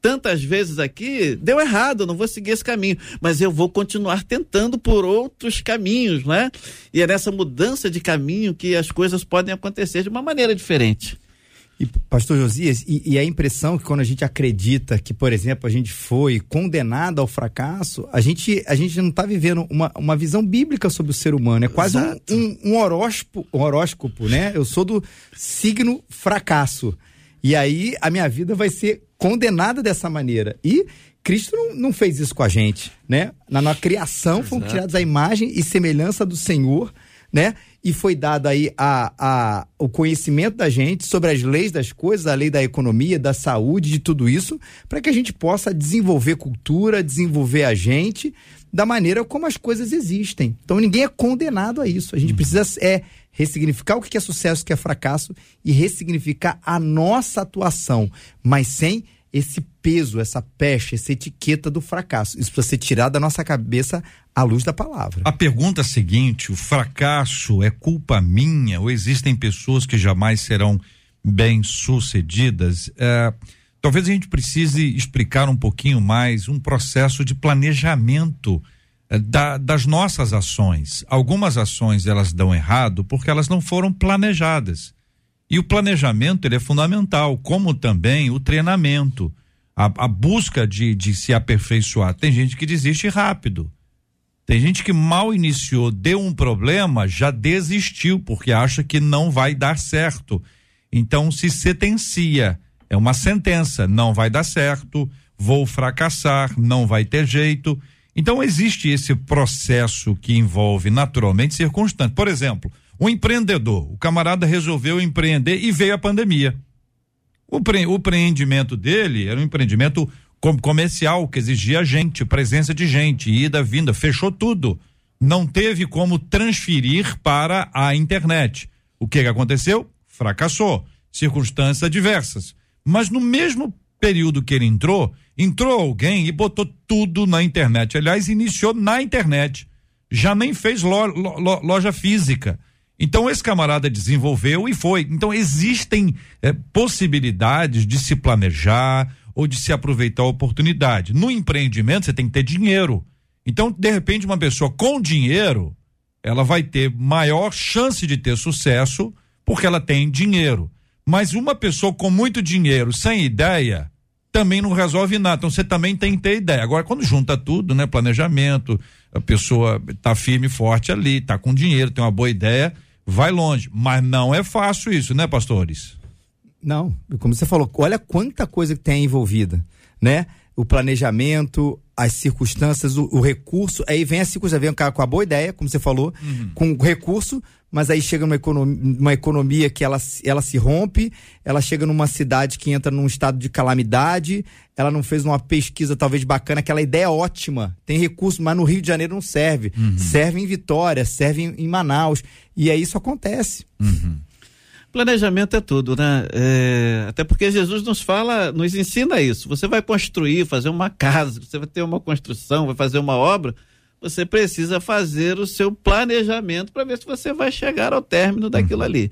Speaker 3: tantas vezes aqui, deu errado, eu não vou seguir esse caminho, mas eu vou continuar tentando por outros caminhos, né? E é nessa mudança de caminho que as coisas podem acontecer de uma maneira diferente.
Speaker 2: E, pastor Josias, e, e, a impressão que quando a gente acredita que, por exemplo, a gente foi condenado ao fracasso, a gente, a gente não está vivendo uma, uma visão bíblica sobre o ser humano. É quase um, um, um, horóscopo, um horóscopo, né? Eu sou do signo fracasso. E aí a minha vida vai ser condenada dessa maneira. E Cristo não, não fez isso com a gente, né? Na nossa criação Exato. fomos tirados a imagem e semelhança do Senhor, né? E foi dado aí a, a, o conhecimento da gente sobre as leis das coisas, a lei da economia, da saúde, de tudo isso, para que a gente possa desenvolver cultura, desenvolver a gente da maneira como as coisas existem. Então ninguém é condenado a isso. A gente uhum. precisa é ressignificar o que é sucesso, o que é fracasso e ressignificar a nossa atuação, mas sem esse peso, essa peste, essa etiqueta do fracasso. Isso precisa ser tirado da nossa cabeça à luz da palavra.
Speaker 1: A pergunta é seguinte: o fracasso é culpa minha ou existem pessoas que jamais serão bem-sucedidas? É, talvez a gente precise explicar um pouquinho mais um processo de planejamento eh, da, das nossas ações. Algumas ações elas dão errado porque elas não foram planejadas. E o planejamento ele é fundamental, como também o treinamento, a, a busca de, de se aperfeiçoar. Tem gente que desiste rápido. Tem gente que mal iniciou, deu um problema, já desistiu, porque acha que não vai dar certo. Então se sentencia. É uma sentença, não vai dar certo, vou fracassar, não vai ter jeito. Então existe esse processo que envolve naturalmente circunstâncias. Por exemplo, um empreendedor, o camarada resolveu empreender e veio a pandemia. O, pre, o empreendimento dele era um empreendimento com, comercial que exigia gente, presença de gente, ida, vinda, fechou tudo. Não teve como transferir para a internet. O que, que aconteceu? Fracassou. Circunstâncias diversas. Mas no mesmo período que ele entrou, entrou alguém e botou tudo na internet. Aliás, iniciou na internet. Já nem fez lo, lo, loja física então esse camarada desenvolveu e foi. Então existem é, possibilidades de se planejar ou de se aproveitar a oportunidade. No empreendimento você tem que ter dinheiro. Então de repente uma pessoa com dinheiro ela vai ter maior chance de ter sucesso porque ela tem dinheiro. Mas uma pessoa com muito dinheiro sem ideia também não resolve nada. Então você também tem que ter ideia. Agora quando junta tudo, né, planejamento, a pessoa tá firme e forte ali, tá com dinheiro, tem uma boa ideia vai longe. Mas não é fácil isso, né, pastores?
Speaker 2: Não, como você falou, olha quanta coisa que tem envolvida, né? O planejamento, as circunstâncias, o, o recurso, aí vem a circunstância, vem um cara com a boa ideia, como você falou, uhum. com o recurso, mas aí chega numa economia, uma economia que ela, ela se rompe, ela chega numa cidade que entra num estado de calamidade, ela não fez uma pesquisa talvez bacana, aquela ideia é ótima, tem recurso, mas no Rio de Janeiro não serve. Uhum. Serve em Vitória, serve em, em, Manaus. E aí isso acontece.
Speaker 3: Uhum. Planejamento é tudo, né? É, até porque Jesus nos fala, nos ensina isso. Você vai construir, fazer uma casa, você vai ter uma construção, vai fazer uma obra você precisa fazer o seu planejamento para ver se você vai chegar ao término daquilo uhum. ali.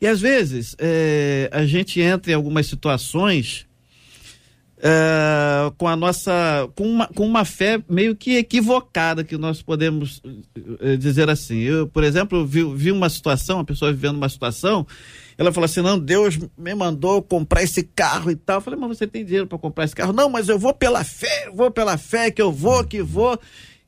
Speaker 3: E às vezes é, a gente entra em algumas situações é, com a nossa com uma, com uma fé meio que equivocada que nós podemos é, dizer assim. Eu, por exemplo, vi, vi uma situação, uma pessoa vivendo uma situação, ela falou assim: não, Deus me mandou comprar esse carro e tal. Eu falei, mas você tem dinheiro para comprar esse carro? Não, mas eu vou pela fé, vou pela fé que eu vou, que vou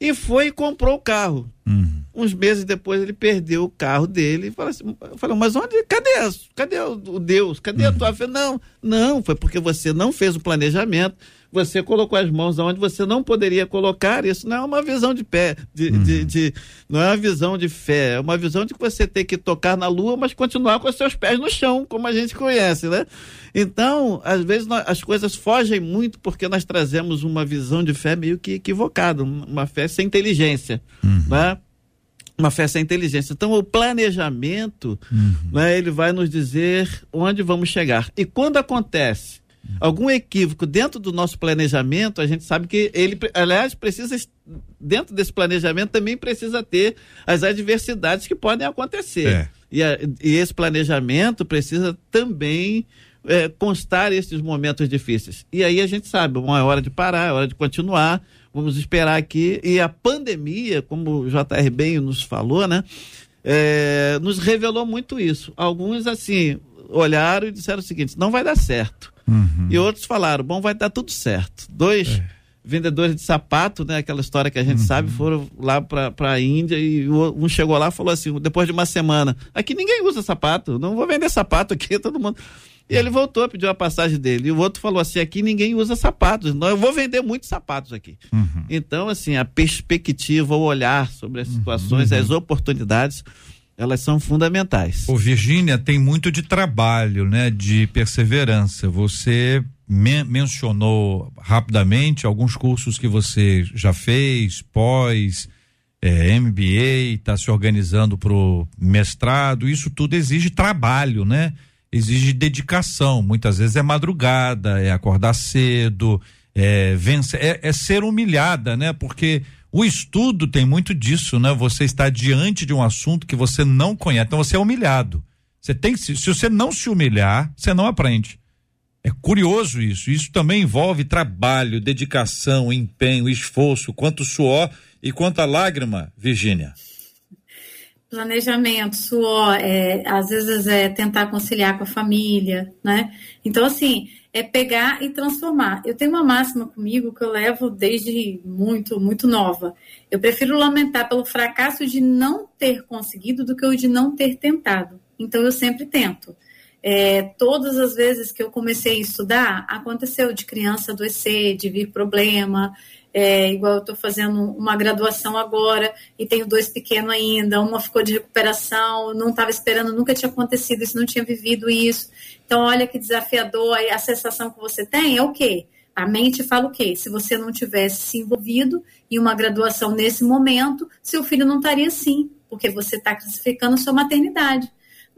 Speaker 3: e foi e comprou o carro. Uhum. Uns meses depois ele perdeu o carro dele e falou assim, falou, mas onde, cadê, cadê o Deus? Cadê uhum. a tua fé? Não, não, foi porque você não fez o planejamento, você colocou as mãos onde você não poderia colocar. Isso não é uma visão de pé, de, uhum. de, de, não é uma visão de fé, é uma visão de que você tem que tocar na lua, mas continuar com os seus pés no chão, como a gente conhece, né? Então, às vezes nós, as coisas fogem muito porque nós trazemos uma visão de fé meio que equivocada, uma fé sem inteligência, uhum. né? uma fé sem inteligência. Então, o planejamento, uhum. né, ele vai nos dizer onde vamos chegar. E quando acontece algum equívoco dentro do nosso planejamento, a gente sabe que ele, aliás, precisa, dentro desse planejamento, também precisa ter as adversidades que podem acontecer. É. E, a, e, esse planejamento precisa também é, constar esses momentos difíceis. E aí a gente sabe, uma é hora de parar, é hora de continuar, vamos esperar aqui. E a pandemia, como o JR bem nos falou, né? É, nos revelou muito isso. Alguns, assim, olharam e disseram o seguinte: não vai dar certo. Uhum. E outros falaram, bom, vai dar tudo certo. Dois é. vendedores de sapato, né? Aquela história que a gente uhum. sabe, foram lá para a Índia e um chegou lá e falou assim, depois de uma semana, aqui ninguém usa sapato, não vou vender sapato aqui, todo mundo. E ele voltou, pediu a passagem dele. E o outro falou assim: aqui ninguém usa sapatos, não, eu vou vender muitos sapatos aqui. Uhum. Então, assim, a perspectiva, o olhar sobre as uhum. situações, uhum. as oportunidades elas são fundamentais.
Speaker 1: O Virgínia tem muito de trabalho, né, de perseverança. Você men mencionou rapidamente alguns cursos que você já fez, pós, é, MBA, está se organizando para o mestrado. Isso tudo exige trabalho, né? Exige dedicação. Muitas vezes é madrugada, é acordar cedo, é vencer, é, é ser humilhada, né? Porque o estudo tem muito disso, né? Você está diante de um assunto que você não conhece, então você é humilhado. Você tem se, se você não se humilhar, você não aprende. É curioso isso. Isso também envolve trabalho, dedicação, empenho, esforço, quanto suor. E quanto à lágrima, Virgínia?
Speaker 4: planejamento, suor, é, às vezes é tentar conciliar com a família, né? Então, assim, é pegar e transformar. Eu tenho uma máxima comigo que eu levo desde muito, muito nova. Eu prefiro lamentar pelo fracasso de não ter conseguido do que o de não ter tentado. Então, eu sempre tento. É, todas as vezes que eu comecei a estudar, aconteceu de criança adoecer, de vir problema, é, igual eu estou fazendo uma graduação agora e tenho dois pequenos ainda, uma ficou de recuperação, não estava esperando, nunca tinha acontecido isso, não tinha vivido isso. Então, olha que desafiador, a sensação que você tem é o quê? A mente fala o quê? Se você não tivesse se envolvido em uma graduação nesse momento, seu filho não estaria assim, porque você está classificando sua maternidade.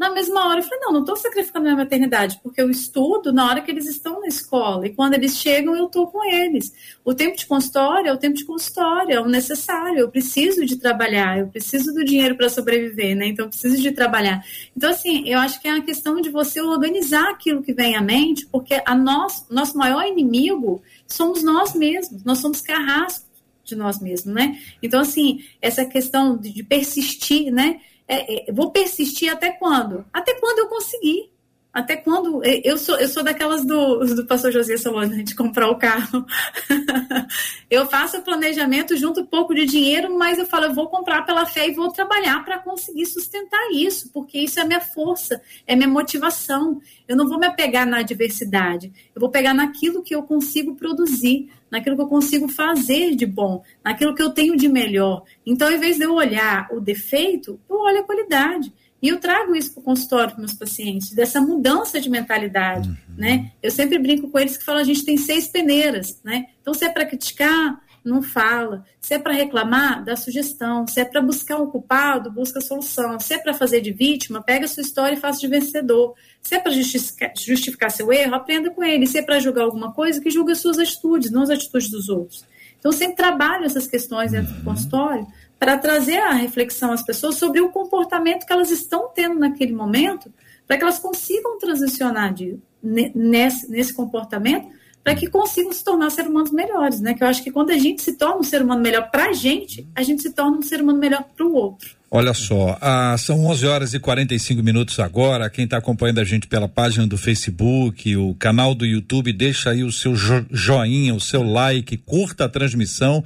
Speaker 4: Na mesma hora, eu falei: não, não estou sacrificando minha maternidade, porque eu estudo na hora que eles estão na escola. E quando eles chegam, eu estou com eles. O tempo de consultório é o tempo de consultório, é o necessário. Eu preciso de trabalhar, eu preciso do dinheiro para sobreviver, né? Então, eu preciso de trabalhar. Então, assim, eu acho que é uma questão de você organizar aquilo que vem à mente, porque a nós, nosso maior inimigo somos nós mesmos, nós somos carrascos de nós mesmos, né? Então, assim, essa questão de, persistir, né? É, é, vou persistir até quando? Até quando eu conseguir. Até quando? Eu sou, eu sou daquelas do, do pastor José Solano, de comprar o carro. eu faço o planejamento, junto um pouco de dinheiro, mas eu falo, eu vou comprar pela fé e vou trabalhar para conseguir sustentar isso, porque isso é minha força, é minha motivação. Eu não vou me apegar na adversidade, eu vou pegar naquilo que eu consigo produzir, naquilo que eu consigo fazer de bom, naquilo que eu tenho de melhor. Então, ao invés de eu olhar o defeito, eu olho a qualidade. E eu trago isso para o consultório para meus pacientes, dessa mudança de mentalidade, uhum. né? Eu sempre brinco com eles que falam, a gente tem seis peneiras, né? Então, se é para criticar, não fala. Se é para reclamar, dá sugestão. Se é para buscar um culpado, busca solução. Se é para fazer de vítima, pega a sua história e faça de vencedor. Se é para justificar, justificar, seu erro, aprenda com ele. Se é para julgar alguma coisa, que julgue as suas atitudes, não as atitudes dos outros. Então, eu sempre trabalho essas questões dentro do uhum. consultório para trazer a reflexão às pessoas sobre o comportamento que elas estão tendo naquele momento, para que elas consigam transicionar de, nesse, nesse comportamento, para que consigam se tornar seres humanos melhores, né? Que eu acho que quando a gente se torna um ser humano melhor para a gente, a gente se torna um ser humano melhor para o outro.
Speaker 1: Olha só, ah, são 11 horas e 45 minutos agora. Quem está acompanhando a gente pela página do Facebook, o canal do YouTube, deixa aí o seu joinha, o seu like, curta a transmissão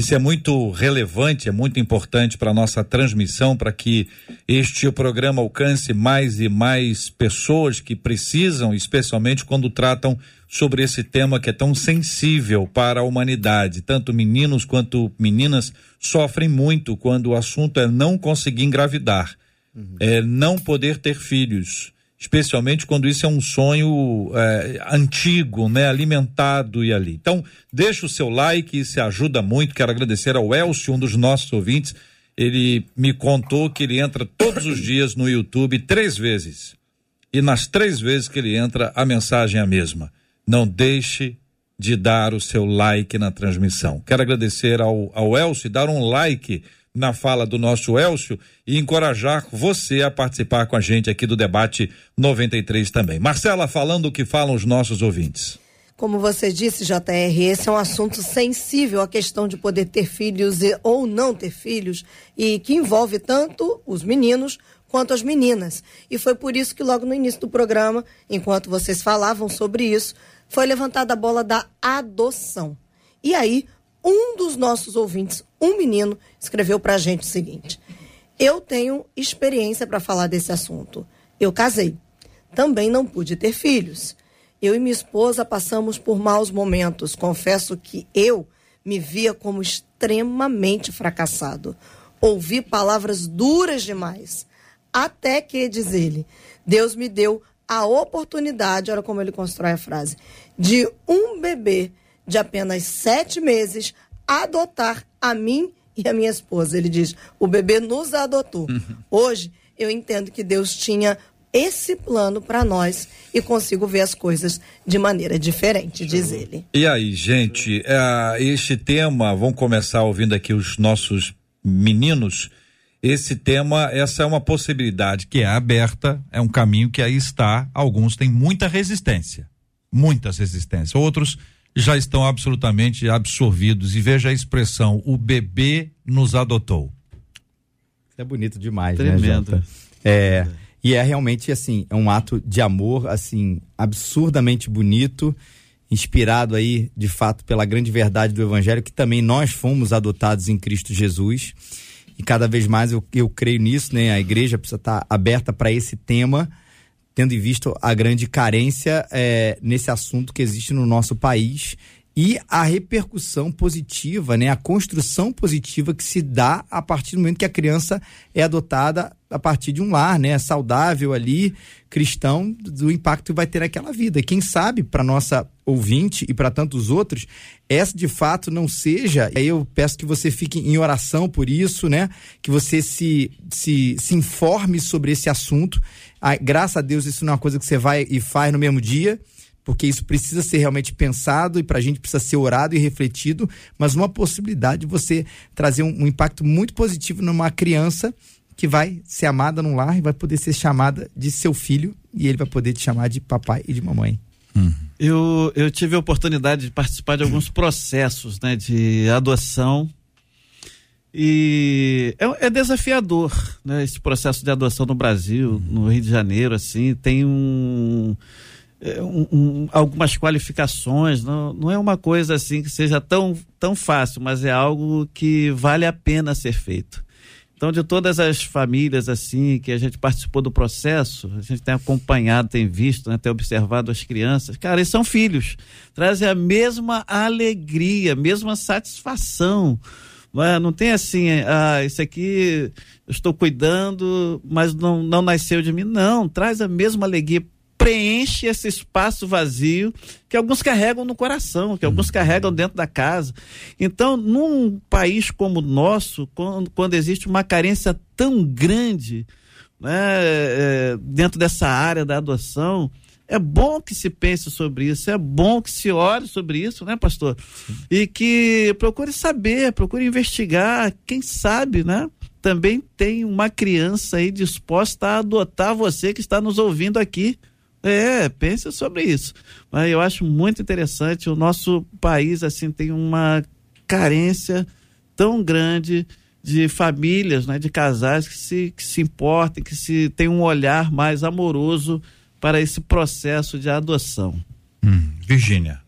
Speaker 1: isso é muito relevante, é muito importante para a nossa transmissão, para que este programa alcance mais e mais pessoas que precisam, especialmente quando tratam sobre esse tema que é tão sensível para a humanidade. Tanto meninos quanto meninas sofrem muito quando o assunto é não conseguir engravidar, uhum. é não poder ter filhos especialmente quando isso é um sonho é, antigo, né, alimentado e ali. Então, deixa o seu like, isso ajuda muito. Quero agradecer ao Elcio, um dos nossos ouvintes. Ele me contou que ele entra todos os dias no YouTube três vezes. E nas três vezes que ele entra, a mensagem é a mesma. Não deixe de dar o seu like na transmissão. Quero agradecer ao, ao Elcio e dar um like na fala do nosso Elcio e encorajar você a participar com a gente aqui do debate 93 também. Marcela, falando o que falam os nossos ouvintes.
Speaker 5: Como você disse, JR, esse é um assunto sensível, a questão de poder ter filhos e, ou não ter filhos, e que envolve tanto os meninos quanto as meninas. E foi por isso que logo no início do programa, enquanto vocês falavam sobre isso, foi levantada a bola da adoção. E aí, um dos nossos ouvintes, um menino, escreveu para a gente o seguinte: Eu tenho experiência para falar desse assunto. Eu casei. Também não pude ter filhos. Eu e minha esposa passamos por maus momentos. Confesso que eu me via como extremamente fracassado. Ouvi palavras duras demais. Até que, diz ele, Deus me deu a oportunidade, olha como ele constrói a frase, de um bebê de apenas sete meses adotar a mim e a minha esposa. Ele diz: o bebê nos adotou. Uhum. Hoje eu entendo que Deus tinha esse plano para nós e consigo ver as coisas de maneira diferente, diz ele.
Speaker 1: E aí, gente, é, este tema, vamos começar ouvindo aqui os nossos meninos. Esse tema, essa é uma possibilidade que é aberta, é um caminho que aí está. Alguns têm muita resistência, muitas resistências. Outros já estão absolutamente absorvidos. E veja a expressão: o bebê nos adotou.
Speaker 2: Isso é bonito demais,
Speaker 3: Tremendo.
Speaker 2: né, Jota? É, e é realmente, assim, é um ato de amor, assim, absurdamente bonito, inspirado aí, de fato, pela grande verdade do Evangelho, que também nós fomos adotados em Cristo Jesus. E cada vez mais eu, eu creio nisso, né? A igreja precisa estar aberta para esse tema, tendo em vista a grande carência é, nesse assunto que existe no nosso país e a repercussão positiva, né, a construção positiva que se dá a partir do momento que a criança é adotada a partir de um lar, né, saudável ali, cristão, do impacto que vai ter naquela vida. E quem sabe para nossa ouvinte e para tantos outros, essa de fato não seja. Aí eu peço que você fique em oração por isso, né? Que você se, se, se informe sobre esse assunto. Ah, graças a Deus, isso não é uma coisa que você vai e faz no mesmo dia porque isso precisa ser realmente pensado e para a gente precisa ser orado e refletido, mas uma possibilidade de você trazer um, um, impacto muito positivo numa criança que vai ser amada num lar e vai poder ser chamada de seu filho e ele vai poder te chamar de papai e de mamãe.
Speaker 3: Hum. Eu, eu tive a oportunidade de participar de alguns processos né, de adoção e é, é, desafiador, né? Esse processo de adoção no Brasil, no Rio de Janeiro, assim, tem um é, um, um, algumas qualificações, não, não é uma coisa assim que seja tão, tão fácil, mas é algo que vale a pena ser feito. Então, de todas as famílias assim que a gente participou do processo, a gente tem acompanhado, tem visto, né, tem observado as crianças, cara, eles são filhos, trazem a mesma alegria, a mesma satisfação. Não, é? não tem assim, ah, isso aqui eu estou cuidando, mas não, não nasceu de mim. Não, traz a mesma alegria preenche esse espaço vazio que alguns carregam no coração, que alguns uhum. carregam dentro da casa. Então, num país como o nosso, quando, quando existe uma carência tão grande né, é, dentro dessa área da adoção, é bom que se pense sobre isso, é bom que se ore sobre isso, né, pastor? E que procure saber, procure investigar, quem sabe, né? Também tem uma criança aí disposta a adotar você que está nos ouvindo aqui. É, pense sobre isso. Mas eu acho muito interessante. O nosso país, assim, tem uma carência tão grande de famílias, né, de casais que se, que se importem, que se tem um olhar mais amoroso para esse processo de adoção.
Speaker 1: Hum, Virgínia.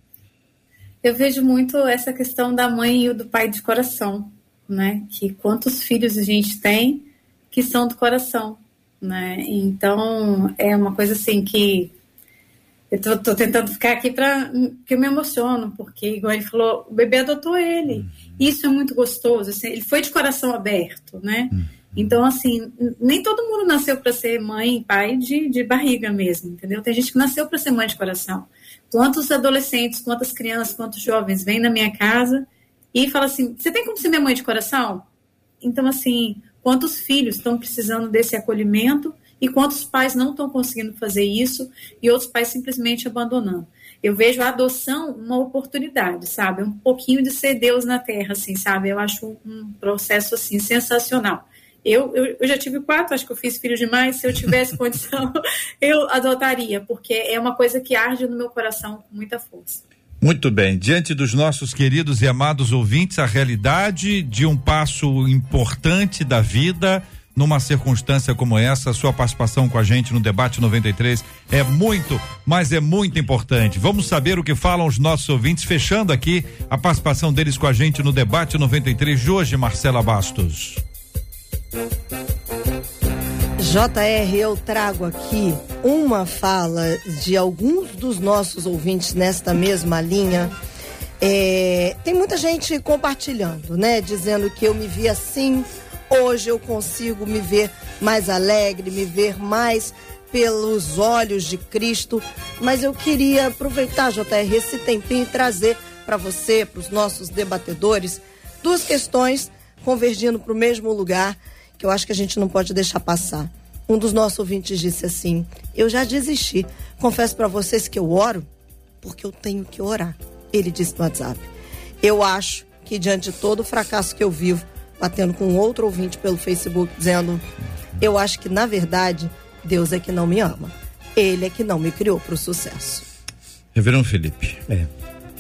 Speaker 4: Eu vejo muito essa questão da mãe e do pai de coração, né? Que quantos filhos a gente tem que são do coração né? Então é uma coisa assim que eu tô, tô tentando ficar aqui para que eu me emociono, porque igual ele falou, o bebê adotou ele. Uhum. Isso é muito gostoso, assim, ele foi de coração aberto, né? Uhum. Então, assim, nem todo mundo nasceu para ser mãe e pai de, de barriga mesmo, entendeu? Tem gente que nasceu para ser mãe de coração. Quantos adolescentes, quantas crianças, quantos jovens vêm na minha casa e falam assim: você tem como ser minha mãe de coração? Então, assim, quantos filhos estão precisando desse acolhimento e quantos pais não estão conseguindo fazer isso e outros pais simplesmente abandonando. Eu vejo a adoção uma oportunidade, sabe? Um pouquinho de ser Deus na terra, assim, sabe? Eu acho um processo, assim, sensacional. Eu, eu, eu já tive quatro, acho que eu fiz filho demais. Se eu tivesse condição, eu adotaria, porque é uma coisa que arde no meu coração com muita força.
Speaker 1: Muito bem, diante dos nossos queridos e amados ouvintes, a realidade de um passo importante da vida, numa circunstância como essa, a sua participação com a gente no debate 93 é muito, mas é muito importante. Vamos saber o que falam os nossos ouvintes, fechando aqui a participação deles com a gente no debate 93 de hoje, Marcela Bastos.
Speaker 5: JR, eu trago aqui uma fala de alguns dos nossos ouvintes nesta mesma linha. É, tem muita gente compartilhando, né? Dizendo que eu me vi assim, hoje eu consigo me ver mais alegre, me ver mais pelos olhos de Cristo. Mas eu queria aproveitar, JR, esse tempinho e trazer para você, para os nossos debatedores, duas questões convergindo para o mesmo lugar que eu acho que a gente não pode deixar passar. Um dos nossos ouvintes disse assim: Eu já desisti. Confesso para vocês que eu oro porque eu tenho que orar. Ele disse no WhatsApp. Eu acho que diante de todo o fracasso que eu vivo, batendo com outro ouvinte pelo Facebook, dizendo: Eu acho que na verdade Deus é que não me ama. Ele é que não me criou para o sucesso.
Speaker 1: Reverendo Felipe.
Speaker 2: É.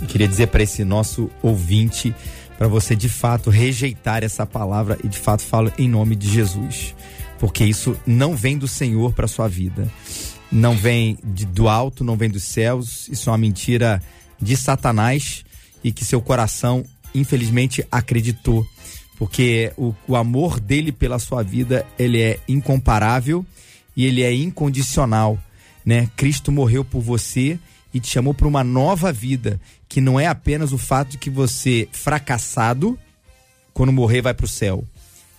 Speaker 2: Eu queria dizer para esse nosso ouvinte, para você de fato rejeitar essa palavra e de fato falo em nome de Jesus, porque isso não vem do Senhor para sua vida, não vem de, do alto, não vem dos céus, isso é uma mentira de Satanás e que seu coração infelizmente acreditou, porque o, o amor dele pela sua vida ele é incomparável e ele é incondicional, né? Cristo morreu por você e te chamou para uma nova vida, que não é apenas o fato de que você fracassado quando morrer vai para o céu.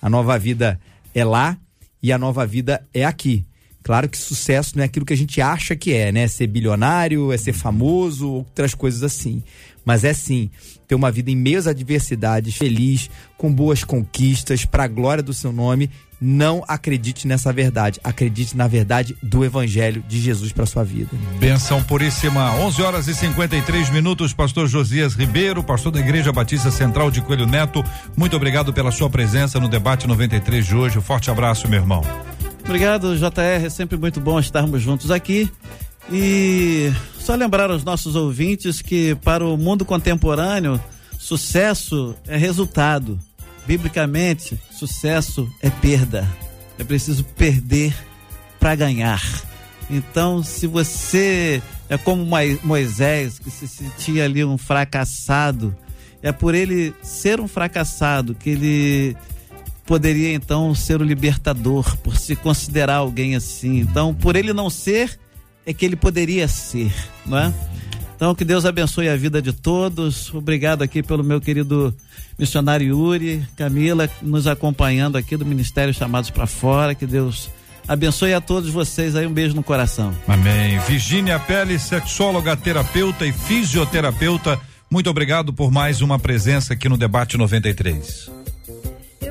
Speaker 2: A nova vida é lá e a nova vida é aqui. Claro que sucesso não é aquilo que a gente acha que é, né? Ser bilionário, é ser famoso, outras coisas assim. Mas é sim ter uma vida em meio às adversidades, feliz, com boas conquistas, para a glória do seu nome. Não acredite nessa verdade, acredite na verdade do evangelho de Jesus para sua vida.
Speaker 1: Benção puríssima. 11 horas e 53 minutos. Pastor Josias Ribeiro, pastor da Igreja Batista Central de Coelho Neto. Muito obrigado pela sua presença no debate 93 de hoje. Um forte abraço, meu irmão.
Speaker 3: Obrigado, JR. É sempre muito bom estarmos juntos aqui. E só lembrar aos nossos ouvintes que para o mundo contemporâneo, sucesso é resultado. Biblicamente, sucesso é perda. É preciso perder para ganhar. Então, se você é como Moisés, que se sentia ali um fracassado, é por ele ser um fracassado que ele poderia então ser o libertador, por se considerar alguém assim. Então, por ele não ser, é que ele poderia ser, não é? Então, que Deus abençoe a vida de todos. Obrigado aqui pelo meu querido missionário Yuri, Camila, nos acompanhando aqui do Ministério Chamados para Fora. Que Deus abençoe a todos vocês aí. Um beijo no coração.
Speaker 1: Amém. Virgínia Pele, sexóloga, terapeuta e fisioterapeuta. Muito obrigado por mais uma presença aqui no Debate 93.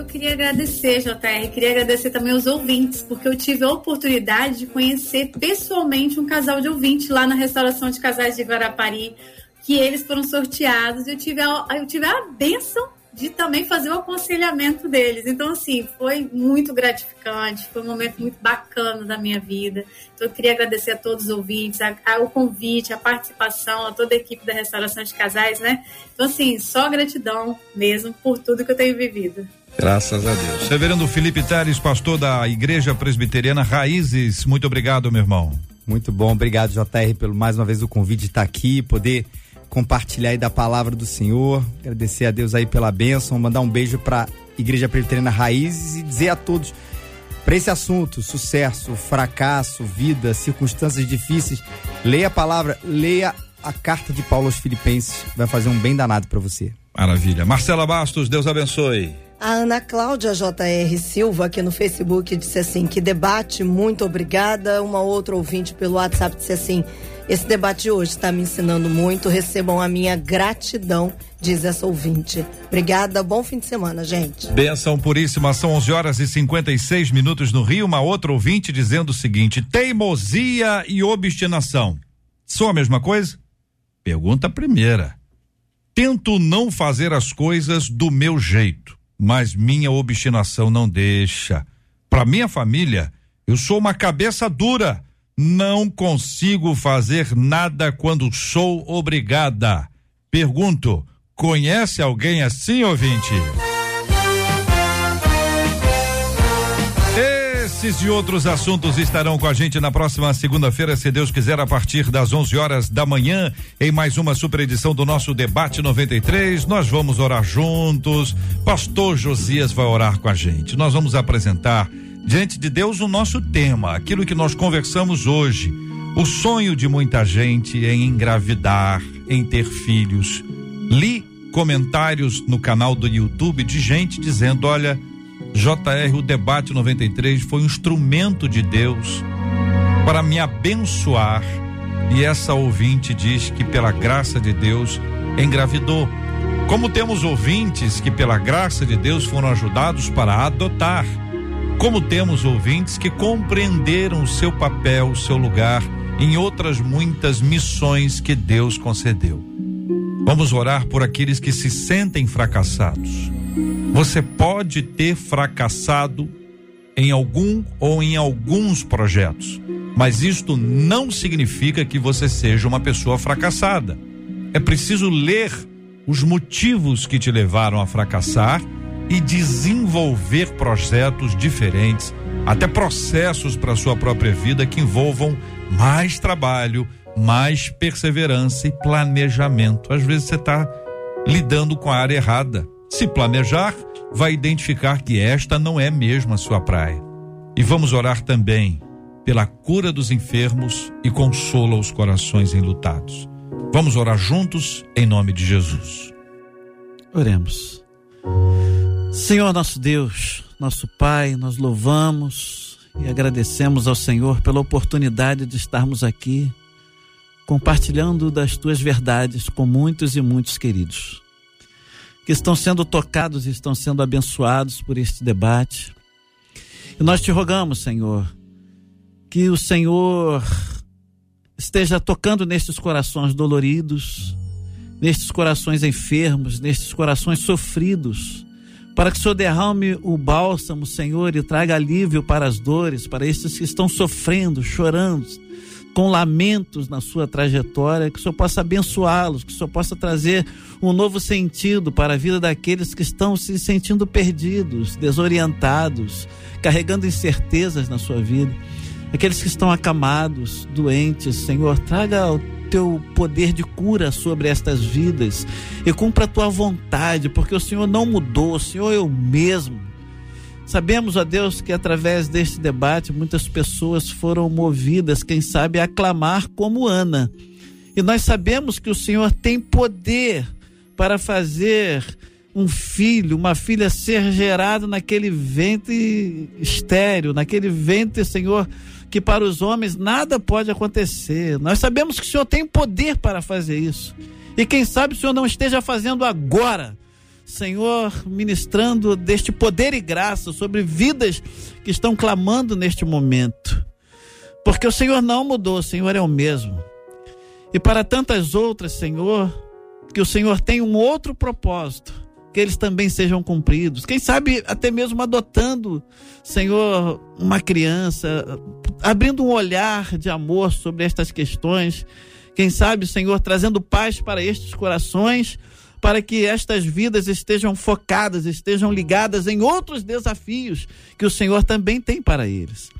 Speaker 4: Eu queria agradecer, JR, queria agradecer também aos ouvintes, porque eu tive a oportunidade de conhecer pessoalmente um casal de ouvintes lá na restauração de casais de Guarapari, que eles foram sorteados, eu tive a, eu tive a benção de também fazer o aconselhamento deles. Então, assim, foi muito gratificante, foi um momento muito bacana da minha vida. Então, eu queria agradecer a todos os ouvintes, a, a, o convite, a participação, a toda a equipe da Restauração de Casais, né? Então, assim, só gratidão mesmo por tudo que eu tenho vivido.
Speaker 1: Graças a Deus. Reverendo Felipe Teres, pastor da Igreja Presbiteriana Raízes, muito obrigado, meu irmão.
Speaker 2: Muito bom, obrigado, JR, pelo mais uma vez o convite de estar aqui, poder compartilhar aí da palavra do Senhor. Agradecer a Deus aí pela bênção, mandar um beijo para Igreja Presbiteriana Raízes e dizer a todos para esse assunto, sucesso, fracasso, vida, circunstâncias difíceis, leia a palavra, leia a carta de Paulo aos Filipenses, vai fazer um bem danado para você.
Speaker 1: Maravilha. Marcela Bastos, Deus abençoe.
Speaker 5: A Ana Cláudia JR Silva aqui no Facebook disse assim: que debate, muito obrigada. Uma outra ouvinte pelo WhatsApp disse assim: esse debate de hoje está me ensinando muito. Recebam a minha gratidão, diz essa ouvinte. Obrigada, bom fim de semana, gente.
Speaker 1: Benção puríssima, são 11 horas e 56 minutos no Rio. Uma outra ouvinte dizendo o seguinte: teimosia e obstinação. São a mesma coisa? Pergunta primeira. Tento não fazer as coisas do meu jeito mas minha obstinação não deixa. Para minha família, eu sou uma cabeça dura. Não consigo fazer nada quando sou obrigada. Pergunto: conhece alguém assim, ouvinte? Esses e outros assuntos estarão com a gente na próxima segunda-feira, se Deus quiser, a partir das 11 horas da manhã, em mais uma super edição do nosso Debate 93. Nós vamos orar juntos. Pastor Josias vai orar com a gente. Nós vamos apresentar diante de Deus o nosso tema, aquilo que nós conversamos hoje. O sonho de muita gente em engravidar, em ter filhos. Li comentários no canal do YouTube de gente dizendo: olha JR, o debate 93 foi um instrumento de Deus para me abençoar. E essa ouvinte diz que pela graça de Deus engravidou. Como temos ouvintes que pela graça de Deus foram ajudados para adotar. Como temos ouvintes que compreenderam o seu papel, o seu lugar em outras muitas missões que Deus concedeu. Vamos orar por aqueles que se sentem fracassados você pode ter fracassado em algum ou em alguns projetos, mas isto não significa que você seja uma pessoa fracassada. É preciso ler os motivos que te levaram a fracassar e desenvolver projetos diferentes, até processos para sua própria vida que envolvam mais trabalho, mais perseverança e planejamento. Às vezes você está lidando com a área errada. Se planejar, vai identificar que esta não é mesmo a sua praia. E vamos orar também pela cura dos enfermos e consola os corações enlutados. Vamos orar juntos em nome de Jesus.
Speaker 3: Oremos. Senhor nosso Deus, nosso Pai, nós louvamos e agradecemos ao Senhor pela oportunidade de estarmos aqui compartilhando das tuas verdades com muitos e muitos queridos que estão sendo tocados e estão sendo abençoados por este debate. E nós te rogamos, Senhor, que o Senhor esteja tocando nestes corações doloridos, nestes corações enfermos, nestes corações sofridos, para que o Senhor derrame o bálsamo, Senhor, e traga alívio para as dores, para estes que estão sofrendo, chorando, com lamentos na sua trajetória, que o Senhor possa abençoá-los, que o Senhor possa trazer um novo sentido para a vida daqueles que estão se sentindo perdidos, desorientados, carregando incertezas na sua vida. Aqueles que estão acamados, doentes, Senhor, traga o teu poder de cura sobre estas vidas e cumpra a tua vontade, porque o Senhor não mudou, o Senhor é o mesmo. Sabemos, ó Deus, que através deste debate muitas pessoas foram movidas, quem sabe, a clamar como Ana. E nós sabemos que o Senhor tem poder para fazer um filho, uma filha ser gerado naquele ventre estéreo, naquele ventre, Senhor, que para os homens nada pode acontecer. Nós sabemos que o Senhor tem poder para fazer isso. E quem sabe o Senhor não esteja fazendo agora Senhor, ministrando deste poder e graça sobre vidas que estão clamando neste momento. Porque o Senhor não mudou, o Senhor é o mesmo. E para tantas outras, Senhor, que o Senhor tem um outro propósito, que eles também sejam cumpridos. Quem sabe até mesmo adotando, Senhor, uma criança, abrindo um olhar de amor sobre estas questões. Quem sabe, Senhor, trazendo paz para estes corações para que estas vidas estejam focadas, estejam ligadas em outros desafios que o Senhor também tem para eles.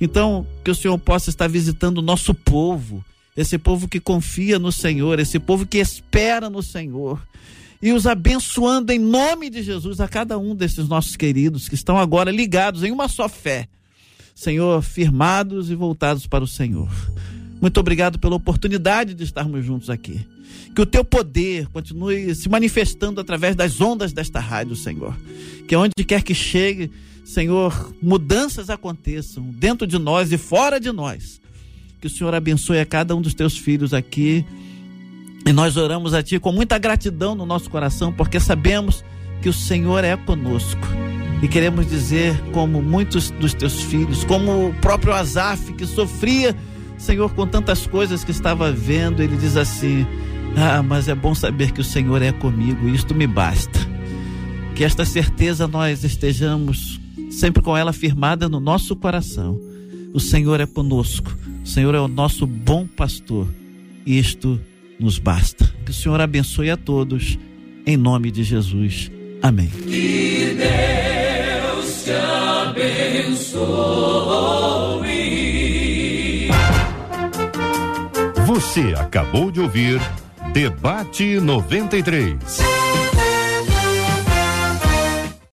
Speaker 3: Então, que o Senhor possa estar visitando o nosso povo, esse povo que confia no Senhor, esse povo que espera no Senhor, e os abençoando em nome de Jesus a cada um desses nossos queridos que estão agora ligados em uma só fé. Senhor, firmados e voltados para o Senhor. Muito obrigado pela oportunidade de estarmos juntos aqui. Que o teu poder continue se manifestando através das ondas desta rádio, Senhor. Que onde quer que chegue, Senhor, mudanças aconteçam dentro de nós e fora de nós. Que o Senhor abençoe a cada um dos teus filhos aqui. E nós oramos a Ti com muita gratidão no nosso coração, porque sabemos que o Senhor é conosco. E queremos dizer, como muitos dos teus filhos, como o próprio Azaf, que sofria, Senhor, com tantas coisas que estava vendo, ele diz assim: ah, mas é bom saber que o Senhor é comigo, isto me basta. Que esta certeza nós estejamos sempre com ela firmada no nosso coração. O Senhor é conosco, o Senhor é o nosso bom pastor, isto nos basta. Que o Senhor abençoe a todos, em nome de Jesus. Amém.
Speaker 6: Que Deus te abençoe.
Speaker 7: Você acabou de ouvir Debate 93.